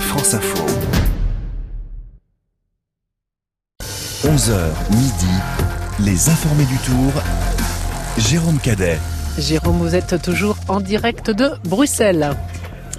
France Info. 11h midi, les informés du tour. Jérôme Cadet. Jérôme, vous êtes toujours en direct de Bruxelles.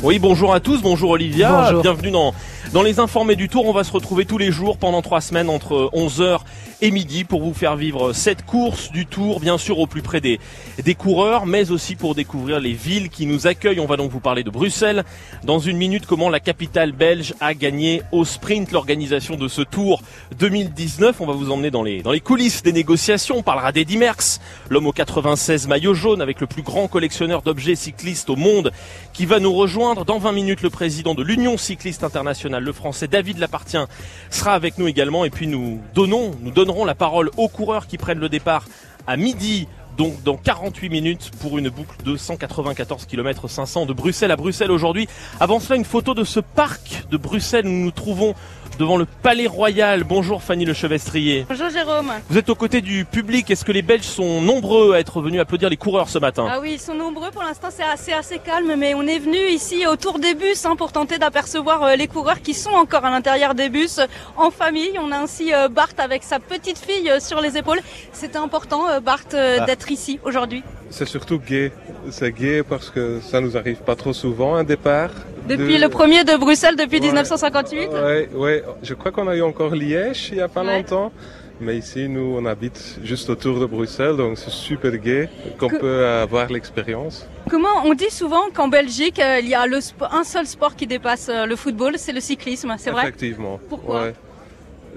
Oui, bonjour à tous, bonjour Olivia, bienvenue dans, dans les informés du tour. On va se retrouver tous les jours pendant trois semaines entre 11h et midi pour vous faire vivre cette course du tour, bien sûr au plus près des, des coureurs, mais aussi pour découvrir les villes qui nous accueillent. On va donc vous parler de Bruxelles. Dans une minute, comment la capitale belge a gagné au sprint l'organisation de ce tour 2019. On va vous emmener dans les, dans les coulisses des négociations. On parlera d'Eddy Merckx, l'homme au 96 maillot jaune avec le plus grand collectionneur d'objets cyclistes au monde qui va nous rejoindre dans 20 minutes, le président de l'Union cycliste internationale, le français David Lapartien, sera avec nous également. Et puis nous donnons, nous donnerons la parole aux coureurs qui prennent le départ à midi donc dans 48 minutes pour une boucle de 194 km 500 de Bruxelles à Bruxelles aujourd'hui. Avant cela, une photo de ce parc de Bruxelles où nous nous trouvons devant le Palais Royal. Bonjour Fanny Le Chevestrier. Bonjour Jérôme. Vous êtes aux côtés du public. Est-ce que les Belges sont nombreux à être venus applaudir les coureurs ce matin? Ah oui, ils sont nombreux. Pour l'instant, c'est assez, assez calme, mais on est venu ici autour des bus hein, pour tenter d'apercevoir euh, les coureurs qui sont encore à l'intérieur des bus en famille. On a ainsi euh, Bart avec sa petite fille euh, sur les épaules. C'était important, Bart, ah. d'être ici aujourd'hui. C'est surtout gay. C'est gay parce que ça nous arrive pas trop souvent un départ. Depuis le premier de Bruxelles depuis 1958 Oui, ouais. je crois qu'on a eu encore Liège il y a pas longtemps. Mais ici, nous, on habite juste autour de Bruxelles, donc c'est super gai qu'on peut avoir l'expérience. Comment on dit souvent qu'en Belgique, euh, il y a le un seul sport qui dépasse euh, le football, c'est le cyclisme, c'est vrai? Effectivement. Pourquoi?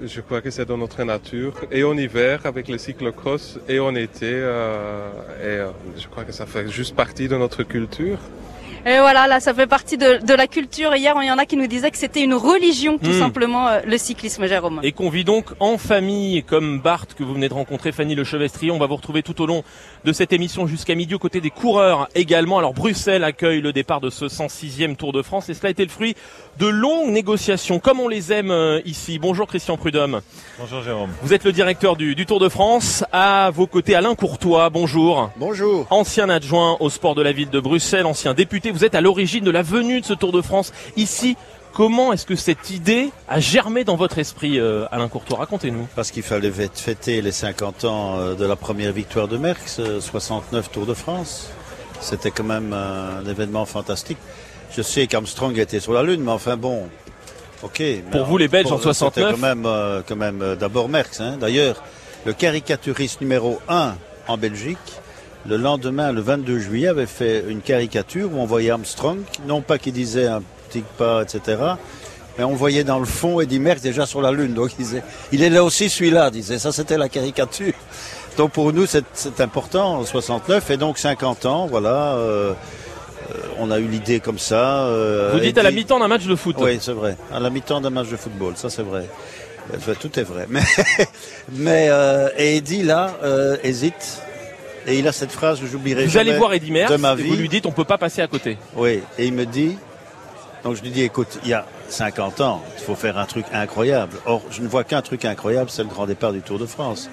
je crois que c'est dans notre nature. Et en hiver avec le cyclocross et en été. Euh, et je crois que ça fait juste partie de notre culture. Et voilà, là, ça fait partie de, de, la culture. Hier, il y en a qui nous disaient que c'était une religion, tout hmm. simplement, euh, le cyclisme, Jérôme. Et qu'on vit donc en famille, comme Bart que vous venez de rencontrer, Fanny Le Chevestrier. On va vous retrouver tout au long de cette émission jusqu'à midi aux côtés des coureurs également. Alors, Bruxelles accueille le départ de ce 106e Tour de France et cela a été le fruit de longues négociations, comme on les aime euh, ici. Bonjour Christian Prudhomme. Bonjour Jérôme. Vous êtes le directeur du, du Tour de France. À vos côtés, Alain Courtois. Bonjour. Bonjour. Ancien adjoint au sport de la ville de Bruxelles, ancien député vous êtes à l'origine de la venue de ce Tour de France ici. Comment est-ce que cette idée a germé dans votre esprit, euh, Alain Courtois? Racontez-nous. Parce qu'il fallait fêter les 50 ans euh, de la première victoire de Merckx, 69 euh, Tour de France. C'était quand même un événement fantastique. Je sais qu'Armstrong était sur la Lune, mais enfin bon, ok. Pour vous, les Belges en 69 C'était quand même, quand même d'abord Merckx. Hein. D'ailleurs, le caricaturiste numéro 1 en Belgique, le lendemain, le 22 juillet, avait fait une caricature où on voyait Armstrong, non pas qu'il disait un pas, etc., mais on voyait dans le fond Eddie Merckx déjà sur la Lune. Donc il disait, il est là aussi celui-là, disait. Ça, c'était la caricature. Donc pour nous, c'est important, 69 et donc 50 ans, voilà. Euh, euh, on a eu l'idée comme ça. Euh, Vous dites à la mi-temps d'un match de foot. Oui, c'est vrai. À la mi-temps d'un match de football, ça c'est vrai. tout est vrai. Mais, mais et Eddie là hésite et il a cette phrase que j'oublierai jamais. Vous allez voir Eddie Merckx de ma vie. Et vous lui dites on peut pas passer à côté. Oui, et il me dit, donc je lui dis écoute, il y a 50 ans, il faut faire un truc incroyable. Or, je ne vois qu'un truc incroyable, c'est le grand départ du Tour de France.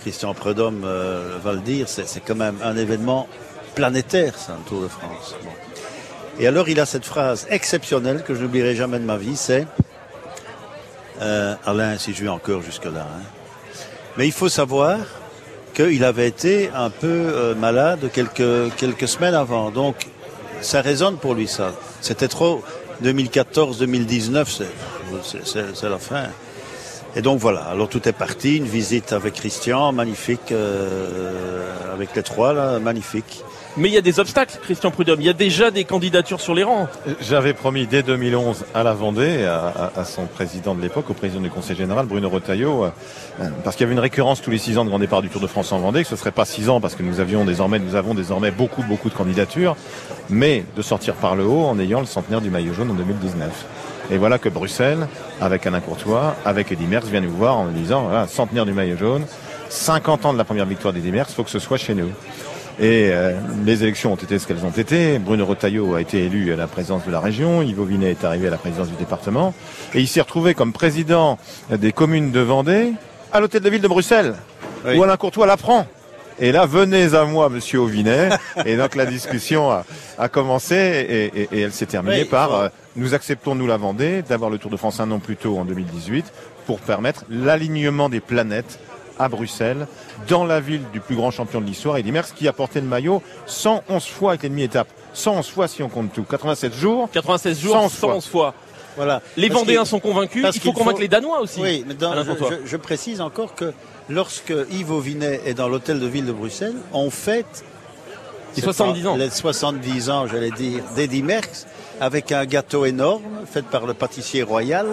Christian Prudhomme euh, va le dire, c'est quand même un événement planétaire, ça, le Tour de France. Et alors, il a cette phrase exceptionnelle que je n'oublierai jamais de ma vie, c'est euh, Alain, si je vais encore jusque-là. Hein. Mais il faut savoir qu'il avait été un peu euh, malade quelques, quelques semaines avant. Donc, ça résonne pour lui, ça. C'était trop. 2014-2019, c'est la fin. Et donc voilà, alors tout est parti, une visite avec Christian, magnifique, euh, avec les trois, là, magnifique. Mais il y a des obstacles, Christian Prudhomme. Il y a déjà des candidatures sur les rangs. J'avais promis dès 2011 à la Vendée, à, son président de l'époque, au président du Conseil général, Bruno Retailleau, euh, parce qu'il y avait une récurrence tous les six ans de grand départ du Tour de France en Vendée, que ce serait pas six ans parce que nous avons désormais beaucoup, beaucoup de candidatures, mais de sortir par le haut en ayant le centenaire du maillot jaune en 2019. Et voilà que Bruxelles, avec Alain Courtois, avec Eddy Merckx, vient nous voir en nous disant, voilà, centenaire du maillot jaune, 50 ans de la première victoire d'Eddy Merckx, faut que ce soit chez nous. Et euh, les élections ont été ce qu'elles ont été. Bruno Retailleau a été élu à la présidence de la région. Yves Vinet est arrivé à la présidence du département. Et il s'est retrouvé comme président des communes de Vendée à l'hôtel de ville de Bruxelles, où Alain Courtois l'apprend. Et là, venez à moi, monsieur Auvinet. et donc la discussion a, commencé et, elle s'est terminée par euh, nous acceptons, nous la Vendée, d'avoir le Tour de France un an plus tôt en 2018 pour permettre l'alignement des planètes à Bruxelles, dans la ville du plus grand champion de l'histoire, Eddy Merckx, qui a porté le maillot 111 fois avec l'ennemi étape. 111 fois si on compte tout. 87 jours. 96 jours, 111, fois. Voilà. Les Vendéens sont convaincus. Il faut convaincre les Danois aussi. Oui, mais je, précise encore que lorsque Yves Auvinet est dans l'hôtel de ville de Bruxelles, on fête les 70 ans. Les 70 ans, j'allais dire, d'Eddy Merckx, avec un gâteau énorme fait par le pâtissier royal.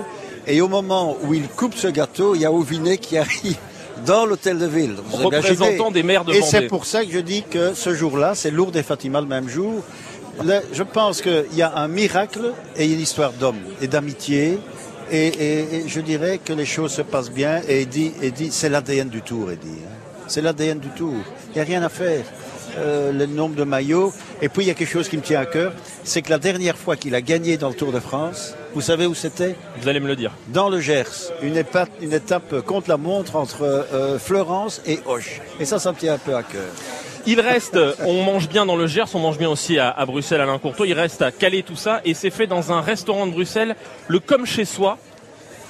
Et au moment où il coupe ce gâteau, il y a Auvinet qui arrive dans l'hôtel de ville. Représentant des maires de Et c'est pour ça que je dis que ce jour-là, c'est Lourdes et Fatima le même jour. je pense qu'il y a un miracle et une histoire d'homme et d'amitié. Et, je dirais que les choses se passent bien. Et dit c'est l'ADN du tour, Eddie. Hein. C'est l'ADN du tour. Il n'y a rien à faire. Euh, le nombre de maillots. Et puis il y a quelque chose qui me tient à cœur, c'est que la dernière fois qu'il a gagné dans le Tour de France, vous savez où c'était? Vous allez me le dire. Dans le Gers, une étape, une étape contre la montre entre euh, Florence et Hoche. Et ça, ça me tient un peu à cœur. Il reste, on mange bien dans le Gers, on mange bien aussi à, à Bruxelles, Alain Courtois. Il reste à caler tout ça et c'est fait dans un restaurant de Bruxelles, le comme chez soi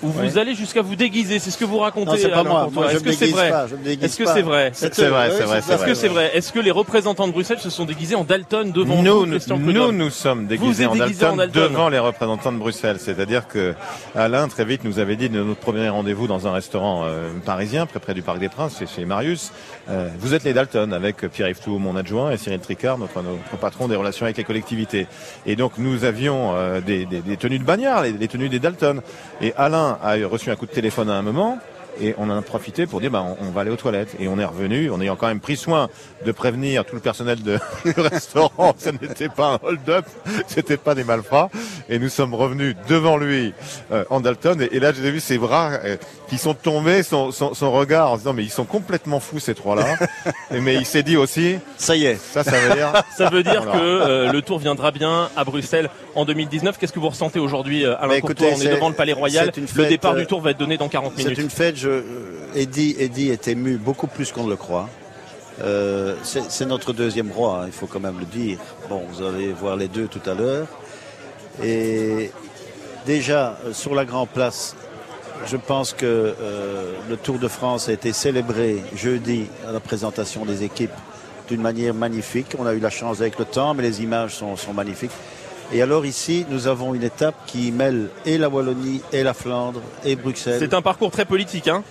où vous allez jusqu'à vous déguiser. C'est ce que vous racontez. c'est pas moi. Est-ce que c'est vrai Est-ce que c'est vrai C'est vrai, c'est vrai. Est-ce que c'est vrai Est-ce que les représentants de Bruxelles se sont déguisés en Dalton devant nous Nous, nous, sommes déguisés en Dalton, devant les représentants de Bruxelles. C'est-à-dire que Alain très vite nous avait dit de notre premier rendez-vous dans un restaurant euh, parisien, près, près du Parc des Princes, chez Marius. Euh, vous êtes les Dalton avec Pierre-Yves Tout, mon adjoint, et Cyril Tricard, notre, notre, patron des relations avec les collectivités. Et donc nous avions euh, des, des, des, tenues de bagnard, les, les tenues des Dalton. Et Alain a reçu un coup de téléphone à un moment et on en a profité pour dire bah, on, va aller aux toilettes. Et on est revenu en ayant quand même pris soin de prévenir tout le personnel de, du restaurant. Ce n'était pas un hold-up c'était pas des malfrats. Et nous sommes revenus devant lui euh, en Dalton. Et, là j'ai vu ses bras euh, qui sont tombés son, son, son, regard en disant mais ils sont complètement fous ces trois là mais il s'est dit aussi ça y est. ça ça veut dire ça veut dire que euh, le tour viendra bien à Bruxelles en 2019 qu'est-ce que vous ressentez aujourd'hui à bah, Courtois? On est, devant le Palais Royal. le départ du tour va être donné dans 40 minutes. c'est une fête je, Eddie, est ému beaucoup plus qu'on ne le croit. Euh, c'est notre deuxième roi, hein, il faut quand même le dire. Bon, vous allez voir les deux tout à l'heure. Et déjà, euh, sur la Grand Place, je pense que euh, le Tour de France a été célébré jeudi à la présentation des équipes d'une manière magnifique. On a eu la chance avec le temps, mais les images sont magnifiques. Et alors ici, nous avons une étape qui mêle et la Wallonie, et la Flandre, et Bruxelles. C'est un parcours très politique, hein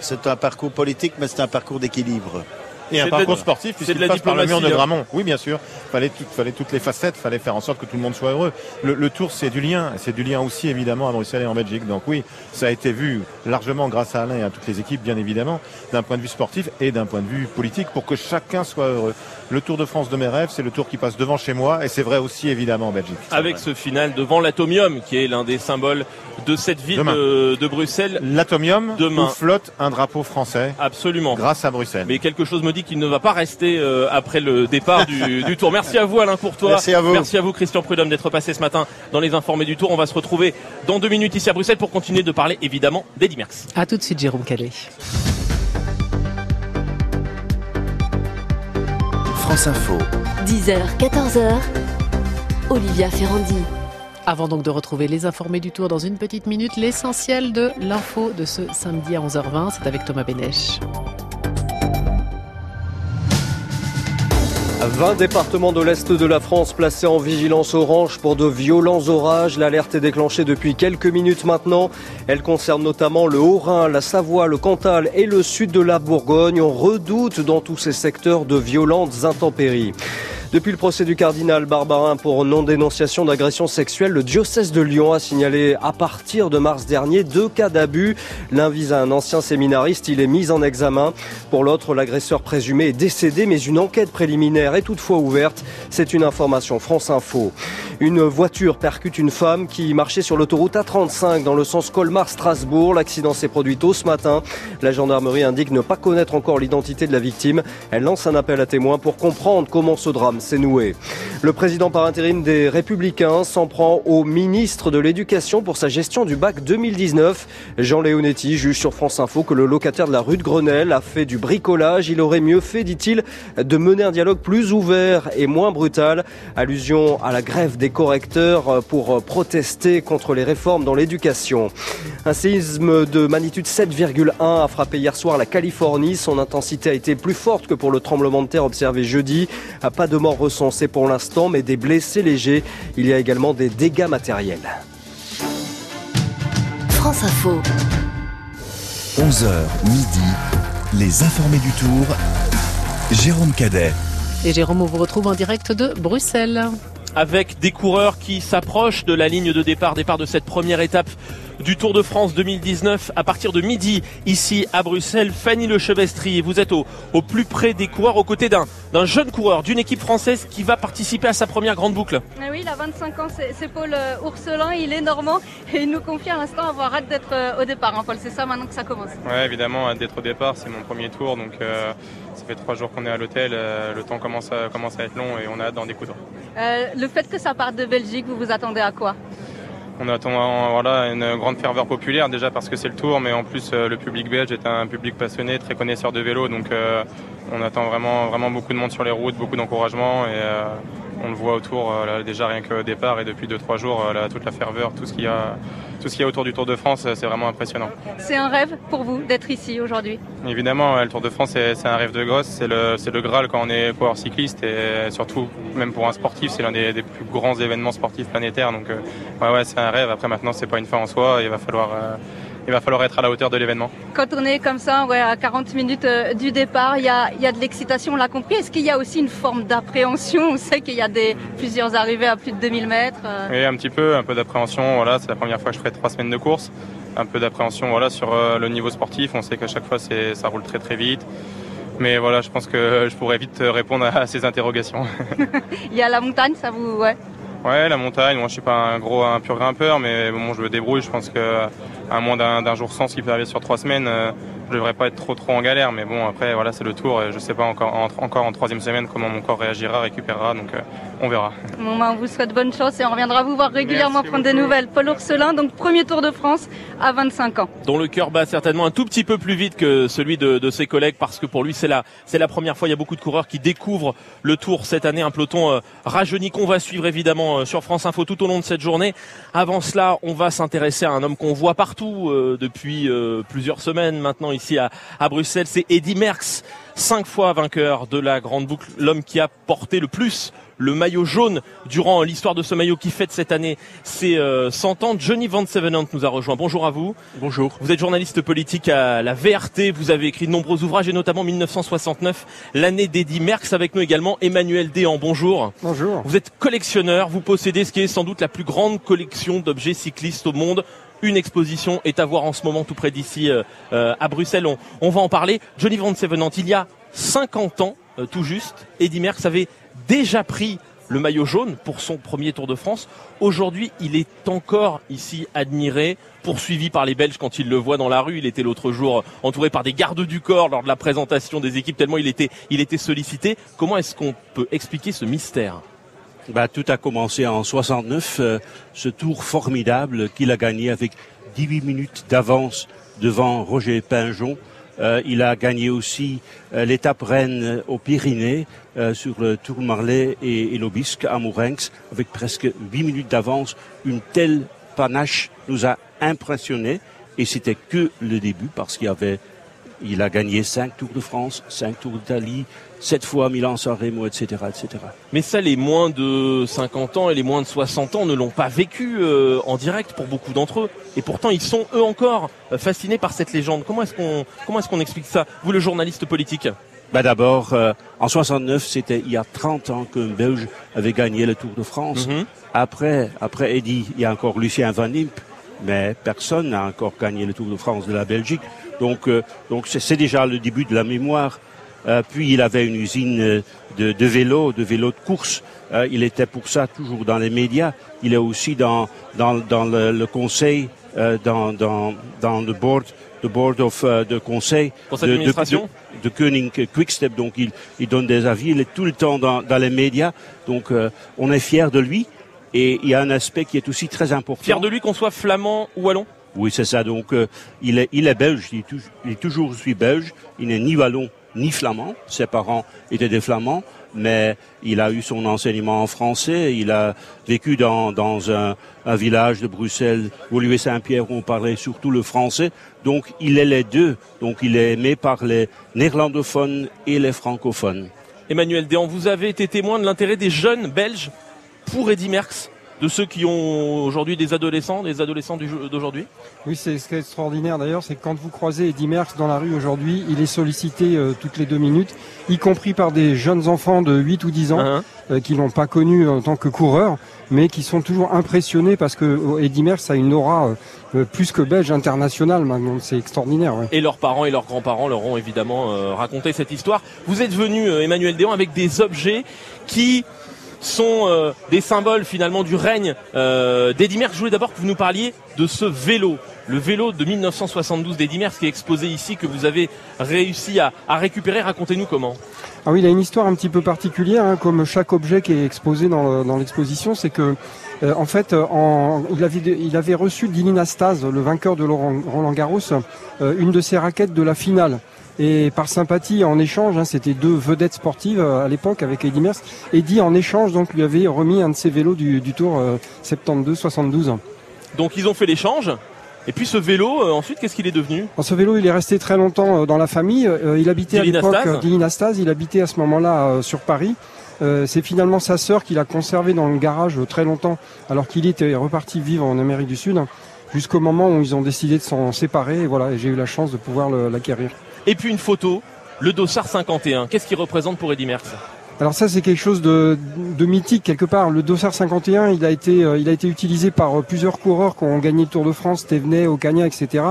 C'est un parcours politique, mais c'est un parcours d'équilibre. Et un parcours sportif puisqu'il passe par le mur de hein. Gramont. Oui, bien sûr. Fallait, tout, fallait toutes les facettes, fallait faire en sorte que tout le monde soit heureux. Le, tour, c'est du lien. C'est du lien aussi, évidemment, à Bruxelles et en Belgique. Donc oui, ça a été vu largement grâce à Alain et à toutes les équipes, bien évidemment, d'un point de vue sportif et d'un point de vue politique pour que chacun soit heureux. Le Tour de France de mes rêves, c'est le tour qui passe devant chez moi et c'est vrai aussi, évidemment, en Belgique. Avec ce final devant l'Atomium, qui est l'un des symboles de cette ville de, Bruxelles. L'Atomium, demain. flotte un drapeau français. Absolument. Grâce à Bruxelles. Mais quelque chose me dit qu'il ne va pas rester euh, après le départ du, Tour. Merci à vous Alain Courtois. Merci à vous. Merci à vous Christian Prudhomme d'être passé ce matin dans les informés du Tour. On va se retrouver dans deux minutes ici à Bruxelles pour continuer de parler évidemment d'Eddie Merckx. A tout de suite Jérôme Calais. France Info. 10h, 14h. Olivia Ferrandi. Avant donc de retrouver les informés du tour dans une petite minute, l'essentiel de l'info de ce samedi à 11h20, c'est avec Thomas Bénèche. 20 départements de l'Est de la France placés en vigilance orange pour de violents orages. L'alerte est déclenchée depuis quelques minutes maintenant. Elle concerne notamment le Haut-Rhin, la Savoie, le Cantal et le sud de la Bourgogne. On redoute dans tous ces secteurs de violentes intempéries. Depuis le procès du cardinal Barbarin pour non-dénonciation d'agression sexuelle, le diocèse de Lyon a signalé à partir de mars dernier deux cas d'abus. L'un vise à un ancien séminariste, il est mis en examen. Pour l'autre, l'agresseur présumé est décédé, mais une enquête préliminaire est toutefois ouverte. C'est une information France Info. Une voiture percute une femme qui marchait sur l'autoroute A35 dans le sens Colmar-Strasbourg. L'accident s'est produit tôt ce matin. La gendarmerie indique ne pas connaître encore l'identité de la victime. Elle lance un appel à témoins pour comprendre comment ce drame s'est noué. Le président par intérim des Républicains s'en prend au ministre de l'Éducation pour sa gestion du bac 2019. Jean Leonetti juge sur France Info que le locataire de la rue de Grenelle a fait du bricolage. Il aurait mieux fait, dit-il, de mener un dialogue plus ouvert et moins brutal. Allusion à la grève des correcteurs pour protester contre les réformes dans l'éducation. Un séisme de magnitude 7,1 a frappé hier soir la Californie. Son intensité a été plus forte que pour le tremblement de terre observé jeudi. Pas de morts recensés pour l'instant, mais des blessés légers. Il y a également des dégâts matériels. France Info. 11h midi, les informés du tour. Jérôme Cadet. Et Jérôme, on vous retrouve en direct de Bruxelles. Avec des coureurs qui s'approchent de la ligne de départ, départ de cette première étape du Tour de France 2019 à partir de midi ici à Bruxelles. Fanny Lechevestri, vous êtes au, au plus près des coureurs aux côtés d'un, d'un jeune coureur d'une équipe française qui va participer à sa première grande boucle. Ah oui, il a 25 ans, c'est, Paul euh, Ourselin, il est normand et il nous confie à l'instant avoir hâte d'être euh, au départ. Hein, Paul, c'est ça maintenant que ça commence Oui, évidemment, hâte d'être au départ, c'est mon premier tour donc euh, ça fait trois jours qu'on est à l'hôtel, le temps commence à, commence à être long et on a hâte d'en découdre. le fait que ça parte de Belgique, vous vous attendez à quoi? On attend voilà, une grande ferveur populaire déjà parce que c'est le tour, mais en plus euh, le public belge est un public passionné, très connaisseur de vélo, donc euh, on attend vraiment, vraiment beaucoup de monde sur les routes, beaucoup d'encouragement et euh, on le voit autour déjà rien qu'au départ et depuis 2-3 jours, toute la ferveur, tout ce qu'il y a tout ce qu'il y a autour du Tour de France, c'est vraiment impressionnant. C'est un rêve pour vous d'être ici aujourd'hui? Évidemment, le Tour de France, c'est un rêve de gosse. C'est le, le, Graal quand on est coureur cycliste et surtout, même pour un sportif, c'est l'un des, plus grands événements sportifs planétaires. Donc, euh, ouais, ouais, c'est un rêve. Après, maintenant, c'est pas une fin en soi. Il va falloir. Euh, il va falloir être à la hauteur de l'événement. Quand on est comme ça, ouais, à 40 minutes euh, du départ, il y a, y a, de l'excitation, on l'a compris. Est-ce qu'il y a aussi une forme d'appréhension? On sait qu'il y a des, plusieurs arrivées à plus de 2000 mètres. Euh. Oui, un petit peu, un peu d'appréhension. Voilà, c'est la première fois que je ferai trois semaines de course. Un peu d'appréhension voilà, sur euh, le niveau sportif. On sait qu'à chaque fois, ça roule très très vite. Mais voilà, je pense que je pourrais vite répondre à ces interrogations. il y a la montagne, ça vous... Ouais. Ouais, la montagne. Moi, je suis pas un gros, un pur grimpeur, mais bon, je me débrouille. Je pense que à moins d'un jour sans, ce qui peut arriver sur trois semaines, euh, je devrais pas être trop trop en galère. Mais bon, après, voilà, c'est le tour. Et je sais pas encore en, encore en troisième semaine comment mon corps réagira, récupérera. Donc, euh, on verra. Bon, ben, on vous souhaite bonne chance et on reviendra vous voir régulièrement prendre des nouvelles. Paul Ourselin, donc premier Tour de France à 25 ans. Dont le cœur bat certainement un tout petit peu plus vite que celui de, de ses collègues parce que pour lui, c'est la, c'est la première fois. Il y a beaucoup de coureurs qui découvrent le Tour cette année. Un peloton euh, rajeuni qu'on va suivre évidemment sur France Info tout au long de cette journée. Avant cela, on va s'intéresser à un homme qu'on voit partout depuis plusieurs semaines maintenant ici à, à Bruxelles. C'est Eddy Merckx, cinq fois vainqueur de la grande boucle, l'homme qui a porté le plus le maillot jaune durant l'histoire de ce maillot qui fête cette année c'est 100 ans. Johnny Van Sevenant nous a rejoint. Bonjour à vous. Bonjour. Vous êtes journaliste politique à la VRT. Vous avez écrit de nombreux ouvrages et notamment 1969, l'année d'Eddie Merckx avec nous également Emmanuel Déhan. Bonjour. Bonjour. Vous êtes collectionneur. Vous possédez ce qui est sans doute la plus grande collection d'objets cyclistes au monde une exposition est à voir en ce moment tout près d'ici euh, euh, à Bruxelles. On, va en parler. Johnny Van Sevenant, il y a 50 ans, euh, tout juste, Eddy Merckx avait déjà pris le maillot jaune pour son premier Tour de France. Aujourd'hui, il est encore ici admiré, poursuivi par les Belges quand ils le voient dans la rue. Il était l'autre jour entouré par des gardes du corps lors de la présentation des équipes, tellement il était, il était sollicité. Comment est-ce qu'on peut expliquer ce mystère? Bah, tout a commencé en 69, euh, ce tour formidable qu'il a gagné avec 18 minutes d'avance devant Roger Pinjon. Euh, il a gagné aussi euh, l'étape reine aux Pyrénées sur le Tour Marley et, et à Mourenx avec presque 8 minutes d'avance. Une telle panache nous a impressionnés et c'était que le début parce qu'il avait il a gagné 5 Tours de France, 5 Tours d'Italie, 7 fois Milan-San Remo, etc., etc. Mais ça, les moins de 50 ans et les moins de 60 ans ne l'ont pas vécu euh, en direct pour beaucoup d'entre eux. Et pourtant, ils sont eux encore euh, fascinés par cette légende. Comment est-ce qu'on comment est-ce qu'on explique ça Vous, le journaliste politique? Bah D'abord, euh, en 69, c'était il y a 30 ans qu'un Belge avait gagné le Tour de France. Mhm. Après, après Eddy, il y a encore Lucien Van Imp, mais personne n'a encore gagné le Tour de France de la Belgique. Donc, euh, donc c'est déjà le début de la mémoire. Euh, puis il avait une usine euh, de, de vélos, de vélos de course. il était pour ça toujours dans les médias. Il est aussi dans, dans, dans le, conseil, dans, dans, dans le board de board of de conseil, conseil de, de, de, Koenig Quickstep. Donc il, il donne des avis, il est tout le temps dans, dans les médias. Donc on est fier de lui. Et il y a un aspect qui est aussi très important. Fier de lui qu'on soit flamand ou wallon? Oui, c'est ça. Donc il, est, il est belge, il est, il est toujours je suis belge. Il n'est ni wallon ni flamand. Ses parents étaient des flamands mais il a eu son enseignement en français. Il a vécu dans, dans un, village de Bruxelles, Olivier Saint-Pierre, où on parlait surtout le français. Donc il est les deux. Donc il est aimé par les néerlandophones et les francophones. Emmanuel Déan, vous avez été témoin de l'intérêt des jeunes Belges pour Eddy Merckx de ceux qui ont aujourd'hui des adolescents, des adolescents d'aujourd'hui Oui, c'est ce qui est extraordinaire d'ailleurs, c'est que quand vous croisez Eddy Merckx dans la rue aujourd'hui, il est sollicité euh, toutes les deux minutes, y compris par des jeunes enfants de 8 ou 10 ans uh-huh. euh, qui l'ont pas connu en tant que coureur, mais qui sont toujours impressionnés parce que euh, Eddy Merckx a une aura plus que belge internationale maintenant, c'est extraordinaire. Et leurs parents et leurs grands-parents leur ont évidemment raconté cette histoire. Vous êtes venu, Emmanuel Déon, avec des objets qui sont euh, des symboles finalement du règne euh, d'Eddie Merckx. Je voulais d'abord que vous nous parliez de ce vélo, le vélo de 1972 d'Eddie Merckx qui est exposé ici, que vous avez réussi à, récupérer. Racontez-nous comment. Ah oui, il a une histoire un petit peu particulière, hein, comme chaque objet qui est exposé dans, l'exposition, c'est que euh, en fait, il, avait, il avait reçu d'Ilinastase, le vainqueur de Roland Garros, une de ses raquettes de la finale. Et par sympathie, en échange, hein, c'était deux vedettes sportives euh, à l'époque avec Eddy Merckx. Eddy, en échange, donc, lui avait remis un de ses vélos du, Tour 72-72. Euh, donc ils ont fait l'échange. Et puis ce vélo, euh, ensuite, qu'est-ce qu'il est devenu? Ce vélo, il est resté très longtemps dans la famille. il habitait à l'époque d'Ilinastase. Il habitait à ce moment-là sur Paris. c'est finalement sa sœur qui l'a conservé dans le garage très longtemps, alors qu'il était reparti vivre en Amérique du Sud, jusqu'au moment où ils ont décidé de s'en séparer. Et voilà, j'ai eu la chance de pouvoir l'acquérir. Et puis une photo, le Dossard 51. Qu'est-ce qu'il représente pour Eddy Merckx? Alors ça c'est quelque chose de, mythique quelque part. Le Dossard 51, il a été, euh, il a été utilisé par euh, plusieurs coureurs qui ont gagné le Tour de France, Thévenet, Ocagna, etc.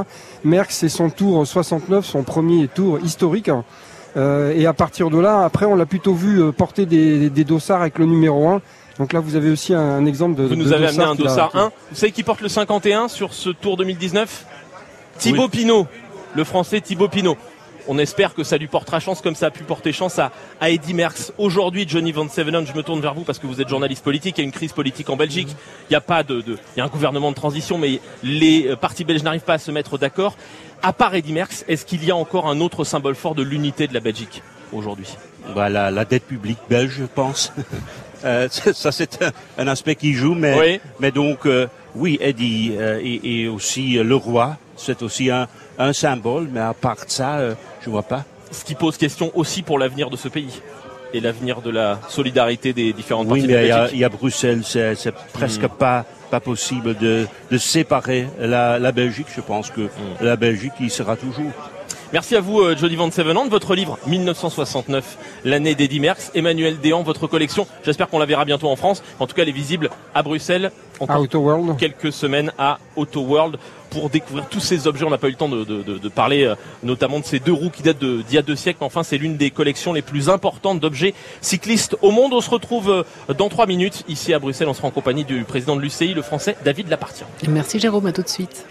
Merckx c'est son tour 69, son premier tour historique. Euh, et à partir de là, après on l'a plutôt vu porter des, dossards avec le numéro 1. Donc là vous avez aussi un, exemple de. Vous nous avez amené un dossard 1. Vous savez qui porte le 51 sur ce Tour 2019 Thibaut Pinot, le Français Thibaut Pinot on espère que ça lui portera chance comme ça a pu porter chance à, à Eddy Merckx. Aujourd'hui, Johnny Van Sevenen, je me tourne vers vous parce que vous êtes journaliste politique. Il y a une crise politique en Belgique. Il y a pas de, il y a un gouvernement de transition, mais les euh, partis belges n'arrivent pas à se mettre d'accord. À part Eddy Merckx, est-ce qu'il y a encore un autre symbole fort de l'unité de la Belgique aujourd'hui? Voilà, la dette publique belge, je pense. Euh, ça, c'est un, aspect qui joue, mais, mais donc, euh, oui, Eddie et, aussi le roi, c'est aussi un, un symbole, mais à part ça, je vois pas. Ce qui pose question aussi pour l'avenir de ce pays et l'avenir de la solidarité des différentes oui, mais il y, a Bruxelles, c'est presque hmm. pas pas possible de, de séparer la, la, Belgique. Je pense que hmm. la Belgique y sera toujours. Merci à vous, euh, Jody Van Sevenant. Votre livre 1969, l'année d'Eddie Merckx. Emmanuel Déan, votre collection. J'espère qu'on la verra bientôt en France. En tout cas, elle est visible à Bruxelles. À Auto World. Quelques semaines à Auto World pour découvrir tous ces objets. On n'a pas eu le temps de, parler euh, notamment de ces deux roues qui datent d'il y a deux siècles. Enfin, c'est l'une des collections les plus importantes d'objets cyclistes au monde. On se retrouve euh, dans trois minutes ici à Bruxelles. On sera en compagnie du président de l'UCI, le français David Lapartien. Merci Jérôme, à tout de suite.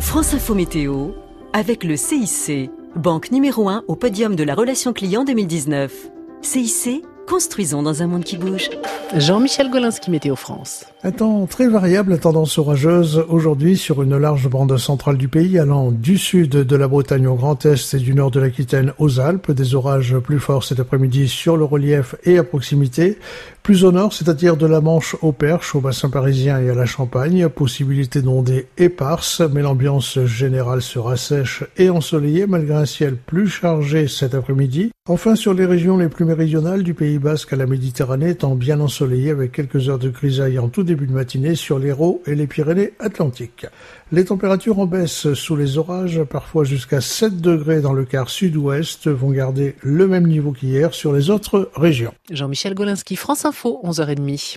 France Info Météo avec le CIC, banque numéro 1 au podium de la relation client 2019. CIC Construisons dans un monde qui bouge. Jean-Michel Golinski, Météo France. Un temps très variable, tendance orageuse aujourd'hui sur une large bande centrale du pays allant du sud de la Bretagne au Grand Est et du nord de l'Aquitaine aux Alpes. Des orages plus forts cet après-midi sur le relief et à proximité. Plus au nord, c'est-à-dire de la Manche au Perche, au bassin parisien et à la Champagne, possibilité d'ondées éparses, mais l'ambiance générale sera sèche et ensoleillée malgré un ciel plus chargé cet après-midi. Enfin, sur les régions les plus méridionales du Pays Basque à la Méditerranée, étant bien ensoleillé avec quelques heures de grisaille en tout début de matinée sur l'Hérault et les Pyrénées-Atlantiques. Les températures en baisse sous les orages, parfois jusqu'à 7 degrés dans le quart sud-ouest, vont garder le même niveau qu'hier sur les autres régions. Jean-Michel Golinski, France Info, 11h30.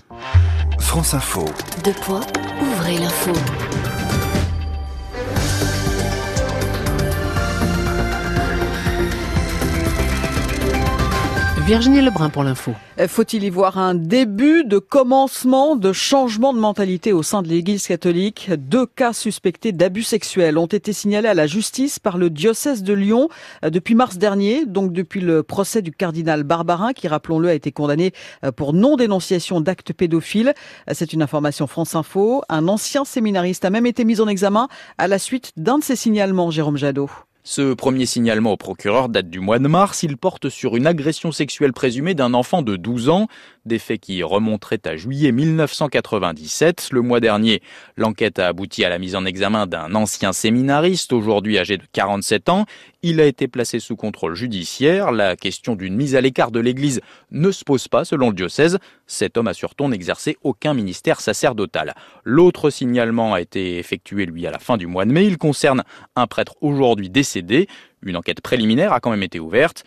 France Info. Deux points, ouvrez l'info. Virginie Lebrun pour l'info. Euh, faut-il y voir un début de commencement de changement de mentalité au sein de l'Église catholique? Deux cas suspectés d'abus sexuels ont été signalés à la justice par le diocèse de Lyon euh, depuis mars dernier, donc depuis le procès du cardinal Barbarin qui, rappelons-le, a été condamné euh, pour non-dénonciation d'actes pédophiles. C'est une information France Info. Un ancien séminariste a même été mis en examen à la suite d'un de ces signalements, Jérôme Jadot. Ce premier signalement au procureur date du mois de mars. Il porte sur une agression sexuelle présumée d'un enfant de 12 ans, des faits qui remonteraient à juillet 1997. Le mois dernier, l'enquête a abouti à la mise en examen d'un ancien séminariste, aujourd'hui âgé de 47 ans. Il a été placé sous contrôle judiciaire. La question d'une mise à l'écart de l'Église ne se pose pas selon le diocèse. Cet homme assure-t-on n'exercer aucun ministère sacerdotal. L'autre signalement a été effectué lui à la fin du mois de mai. Il concerne un prêtre aujourd'hui décédé. Une enquête préliminaire a quand même été ouverte.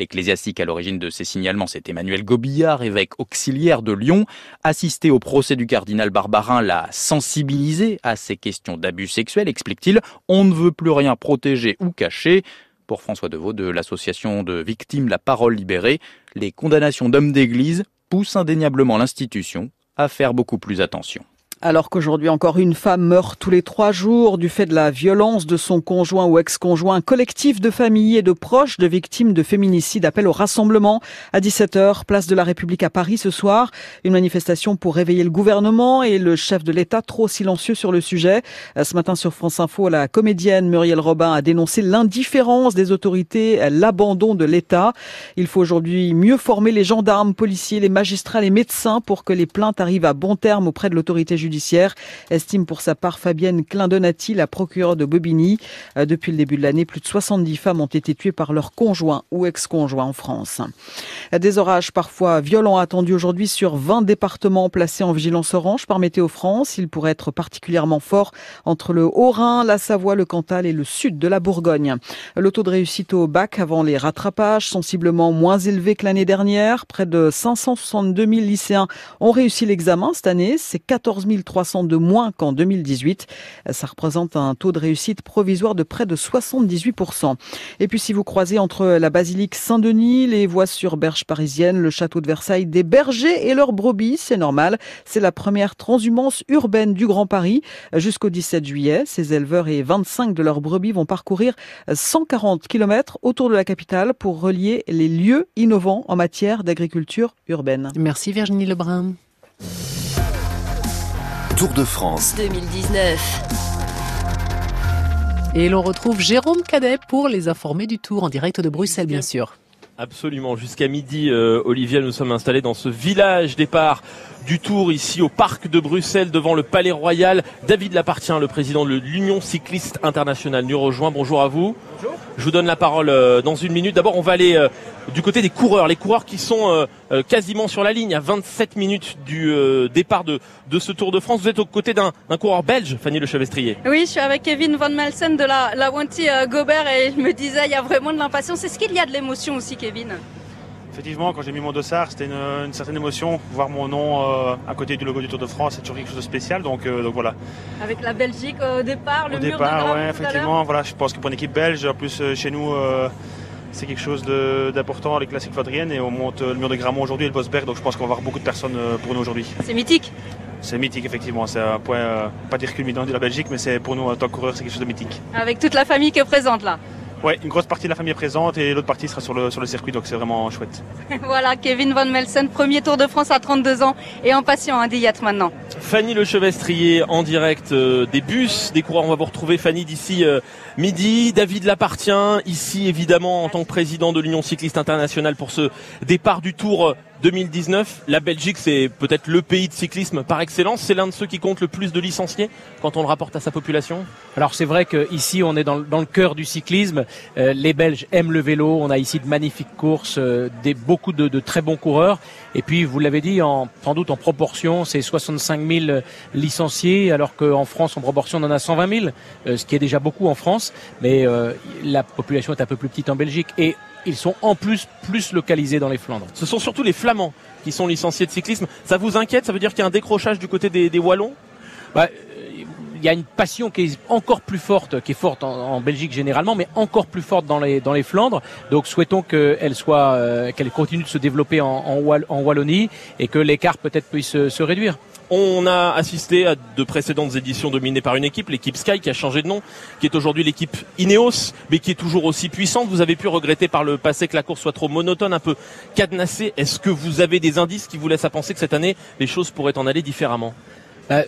L'ecclésiastique à l'origine de ces signalements, c'est Emmanuel Gobillard, évêque auxiliaire de Lyon. Assisté au procès du cardinal Barbarin l'a sensibilisé à ces questions d'abus sexuels, explique-t-il. On ne veut plus rien protéger ou cacher. Pour François Deveau de l'association de victimes La Parole Libérée, les condamnations d'hommes d'église poussent indéniablement l'institution à faire beaucoup plus attention. Alors qu'aujourd'hui encore une femme meurt tous les trois jours du fait de la violence de son conjoint ou ex-conjoint, collectif de familles et de proches de victimes de féminicide appelle au rassemblement à 17h, place de la République à Paris ce soir. Une manifestation pour réveiller le gouvernement et le chef de l'État trop silencieux sur le sujet. Euh, ce matin sur France Info, la comédienne Muriel Robin a dénoncé l'indifférence des autorités, l'abandon de l'État. Il faut aujourd'hui mieux former les gendarmes, policiers, les magistrats, les médecins pour que les plaintes arrivent à bon terme auprès de l'autorité judiciaire estime pour sa part Fabienne Clindonati, la procureure de Bobigny. Euh, depuis le début de l'année, plus de 70 femmes ont été tuées par leur conjoint ou ex-conjoint en France. Des orages parfois violents attendus aujourd'hui sur 20 départements placés en vigilance orange par Météo France. Ils pourraient être particulièrement forts entre le Haut-Rhin, la Savoie, le Cantal et le sud de la Bourgogne. Le taux de réussite au bac avant les rattrapages, sensiblement moins élevé que l'année dernière. Près de 562 000 lycéens ont réussi l'examen cette année. C'est 14 000 300 de moins qu'en 2018. Ça représente un taux de réussite provisoire de près de 78%. Et puis si vous croisez entre la basilique Saint-Denis, les voies sur berge parisienne, le château de Versailles, des bergers et leurs brebis, c'est normal. C'est la première transhumance urbaine du Grand Paris. Jusqu'au 17 juillet, ces éleveurs et 25 de leurs brebis vont parcourir 140 km autour de la capitale pour relier les lieux innovants en matière d'agriculture urbaine. Merci Virginie Lebrun. Tour de France 2019. Et l'on retrouve Jérôme Cadet pour les informer du Tour en direct de Bruxelles, bien sûr. Absolument. Jusqu'à midi, euh, Olivia, nous sommes installés dans ce village départ du Tour, ici au parc de Bruxelles, devant le Palais Royal. David Lapartien, le président de l'Union cycliste internationale, nous rejoint. Bonjour à vous. Bonjour. Je vous donne la parole euh, dans une minute. D'abord, on va aller euh, du côté des coureurs, les coureurs qui sont euh, quasiment sur la ligne, à 27 minutes du départ de, de ce Tour de France. Vous êtes aux côtés d'un coureur belge, Fanny Le Chevestrier. Oui, je suis avec Kevin Van Melsen de la, la Wanty Gobert et je me disais, il y a vraiment de l'impatience. Est-ce qu'il y a de l'émotion aussi, Kevin? Effectivement, quand j'ai mis mon dossard, c'était une, certaine émotion. Voir mon nom à côté du logo du Tour de France, c'est toujours quelque chose de spécial. Donc, donc voilà. Avec la Belgique au départ, le au mur départ, de ouais, effectivement. Voilà, je pense que pour une équipe belge, en plus chez nous, c'est quelque chose d'important avec la cyclodrienne et on monte le mur de Gramont aujourd'hui et le Bosberg. Donc je pense qu'on va avoir beaucoup de personnes pour nous aujourd'hui. C'est mythique. C'est mythique effectivement, c'est un point, pas dire culminant de la Belgique, mais c'est pour nous en tant que coureur, c'est quelque chose de mythique. Avec toute la famille qui est présente là. Oui, une grosse partie de la famille est présente et l'autre partie sera sur le, sur le circuit, donc c'est vraiment chouette. voilà, Kevin Van Melsen, premier Tour de France à 32 ans et impatient à Dillat maintenant. Fanny Le Chevestrier en direct euh, des bus, des coureurs, on va vous retrouver Fanny d'ici euh, midi. David Lapartient, ici évidemment en tant que président de l'Union cycliste internationale pour ce départ du Tour 2019. La Belgique, c'est peut-être le pays de cyclisme par excellence. C'est l'un de ceux qui compte le plus de licenciés quand on le rapporte à sa population. Alors c'est vrai qu'ici, on est dans, le cœur du cyclisme. Euh, les Belges aiment le vélo. On a ici de magnifiques courses, euh, des, beaucoup de, très bons coureurs. Et puis, vous l'avez dit, en, sans doute en proportion, c'est 65 000 licenciés, alors qu'en France, en proportion, on en a 120 000, euh, ce qui est déjà beaucoup en France. Mais la population est un peu plus petite en Belgique. Et ils sont en plus plus localisés dans les Flandres. Ce sont surtout les Flamands qui sont licenciés de cyclisme. Ça vous inquiète? Ça veut dire qu'il y a un décrochage du côté des, Wallons? Bah, il y a une passion qui est encore plus forte, qui est forte en, Belgique généralement, mais encore plus forte dans les dans les Flandres. Donc souhaitons qu'elle soit, euh, qu'elle continue de se développer en, en, Wallonie et que l'écart peut-être puisse se, réduire. On a assisté à de précédentes éditions dominées par une équipe, l'équipe Sky, qui a changé de nom, qui est aujourd'hui l'équipe Ineos, mais qui est toujours aussi puissante. Vous avez pu regretter par le passé que la course soit trop monotone, un peu cadenassée. Est-ce que vous avez des indices qui vous laissent à penser que cette année, les choses pourraient en aller différemment? Bah,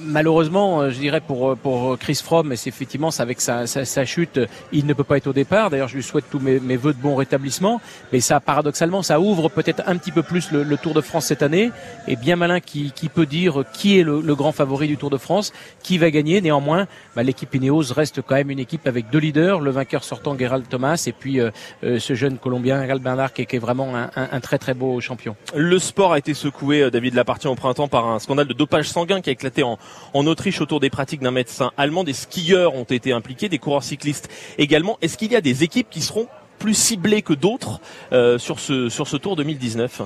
malheureusement, euh, je dirais pour pour Chris Fromm, c'est effectivement avec sa, sa, chute, il ne peut pas être au départ. D'ailleurs, je lui souhaite tous mes, mes voeux de bon rétablissement. Mais ça, paradoxalement, ça ouvre peut-être un petit peu plus le, Tour de France cette année. Et bien malin qui, qui peut dire qui est le, grand favori du Tour de France, qui va gagner. Néanmoins, bah, l'équipe Ineos reste quand même une équipe avec deux leaders, le vainqueur sortant Gerald Thomas et puis euh, euh, ce jeune Colombien Gal Bernard qui, est vraiment un, un, très très beau champion. Le sport a été secoué, David Lapartien, au printemps par un scandale de dopage sanguin qui a éclaté en, en Autriche autour des pratiques d'un médecin allemand. Des skieurs ont été impliqués, des coureurs cyclistes également. Est-ce qu'il y a des équipes qui seront plus ciblées que d'autres euh, sur ce sur ce Tour 2019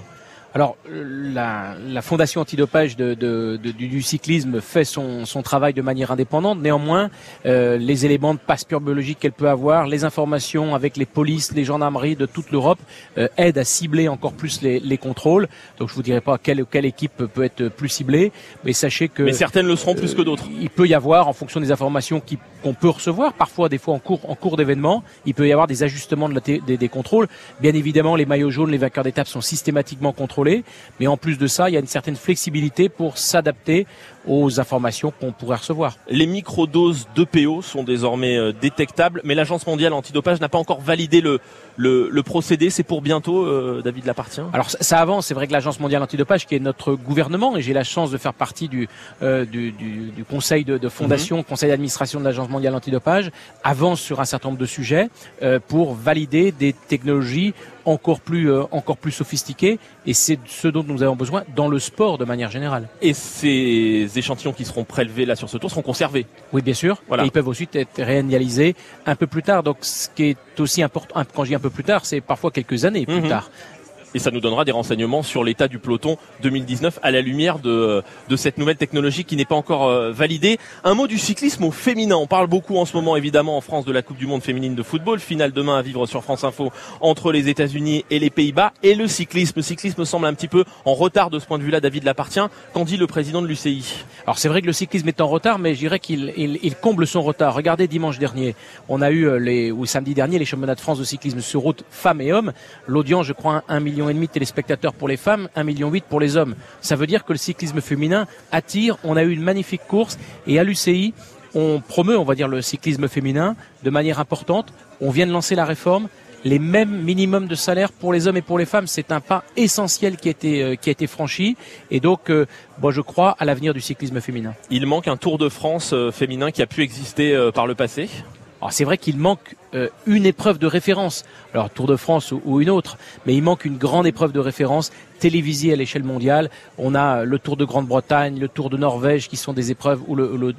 alors, la, la fondation antidopage de, de, de, du, cyclisme fait son, son, travail de manière indépendante. Néanmoins, euh, les éléments de passeport biologique qu'elle peut avoir, les informations avec les polices, les gendarmeries de toute l'Europe euh, aident à cibler encore plus les, les, contrôles. Donc, je vous dirai pas quelle, quelle équipe peut être plus ciblée, mais sachez que... Mais certaines le seront plus que d'autres. il peut y avoir, en fonction des informations qu'on peut recevoir, parfois des fois en cours, en cours d'événement, il peut y avoir des ajustements de la des, des contrôles. Bien évidemment, les maillots jaunes, les vainqueurs d'étape sont systématiquement contrôlés mais en plus de ça, il y a une certaine flexibilité pour s'adapter aux informations qu'on pourrait recevoir. Les microdoses d'EPO sont désormais euh, détectables, mais l'Agence mondiale antidopage n'a pas encore validé le, le, procédé. C'est pour bientôt, euh, David Lapartient Alors ça avance, c'est vrai que l'Agence mondiale antidopage, qui est notre gouvernement, et j'ai la chance de faire partie du, euh, du, du, conseil de, fondation, mhm. conseil d'administration de l'Agence mondiale antidopage, avance sur un certain nombre de sujets pour valider des technologies encore plus encore plus sophistiquées et c'est ce dont nous avons besoin dans le sport de manière générale. Et ces échantillons qui seront prélevés là sur ce tour seront conservés. Oui, bien sûr. Voilà. Et ils peuvent ensuite être réanalysés un peu plus tard. Donc, ce qui est aussi important, quand je dis un peu plus tard, c'est parfois quelques années plus mhm. tard et ça nous donnera des renseignements sur l'état du peloton 2019 à la lumière de, cette nouvelle technologie qui n'est pas encore euh, validée. Un mot du cyclisme au féminin. On parle beaucoup en ce moment évidemment en France de la Coupe du Monde féminine de football, finale demain à vivre sur France Info entre les États-Unis et les Pays-Bas et le cyclisme. Le cyclisme semble un petit peu en retard de ce point de vue-là. David l'appartient. Qu'en dit le président de l'UCI Alors c'est vrai que le cyclisme est en retard, mais je dirais qu'il il, comble son retard. Regardez dimanche dernier, on a eu euh, les ou samedi dernier les championnats de France de cyclisme sur route femmes et hommes. L'audience, je crois, un million et demi de téléspectateurs pour les femmes, 1,8 million pour les hommes. Ça veut dire que le cyclisme féminin attire. On a eu une magnifique course et à l'UCI, on promeut, on va dire, le cyclisme féminin de manière importante. On vient de lancer la réforme. Les mêmes minimums de salaire pour les hommes et pour les femmes, c'est un pas essentiel qui a été, euh, qui a été franchi. Et donc, euh, moi, je crois à l'avenir du cyclisme féminin. Il manque un Tour de France euh, féminin qui a pu exister par le passé? Alors c'est vrai qu'il manque euh, une épreuve de référence, alors Tour de France ou, une autre, mais il manque une grande épreuve de référence télévisée à l'échelle mondiale. On a le Tour de Grande-Bretagne, le Tour de Norvège qui sont des épreuves, ou le, le,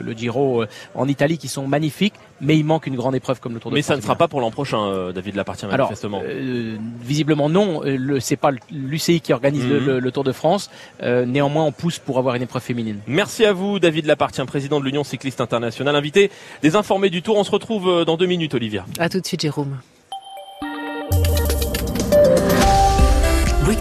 le, Giro euh, en Italie qui sont magnifiques, mais il manque une grande épreuve comme le Tour de mais France. Mais ça ne sera pas pour l'an prochain, euh, David Lapartient manifestement. Alors, visiblement non, le, c'est pas l'UCI qui organise le, mhm. Tour de France. néanmoins, on pousse pour avoir une épreuve féminine. Merci à vous, David Lapartient, président de l'Union cycliste internationale, invité des informés du Tour. On se retrouve dans deux minutes. Olivia. À tout de suite, Jérôme.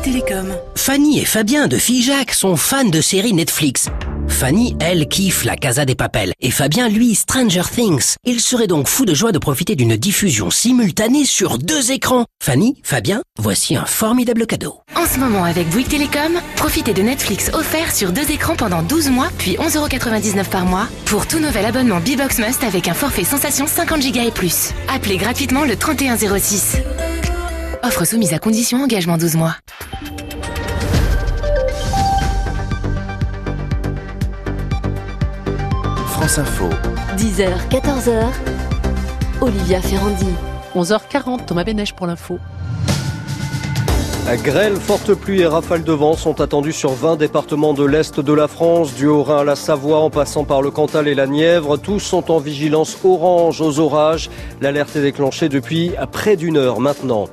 Télécom. Fanny et Fabien de Figeac sont fans de séries Netflix. Fanny, elle, kiffe la Casa des Papels. Et Fabien, lui, Stranger Things. Il serait donc fou de joie de profiter d'une diffusion simultanée sur deux écrans. Fanny, Fabien, voici un formidable cadeau. En ce moment, avec Bouygues Télécom, profitez de Netflix offert sur deux écrans pendant 12 mois, puis 11,99€ par mois, pour tout nouvel abonnement B-Box Must avec un forfait sensation 50Go et plus. Appelez gratuitement le 3106. Offre soumise à condition engagement 12 mois. France Info. 10h, 14h. Olivia Ferrandi. 11h40, Thomas Bénèche pour l'info. Grêle, forte pluie et rafales de vent sont attendues sur 20 départements de l'Est de la France, du Haut-Rhin à la Savoie en passant par le Cantal et la Nièvre. Tous sont en vigilance orange aux orages. L'alerte est déclenchée depuis près d'une heure maintenant.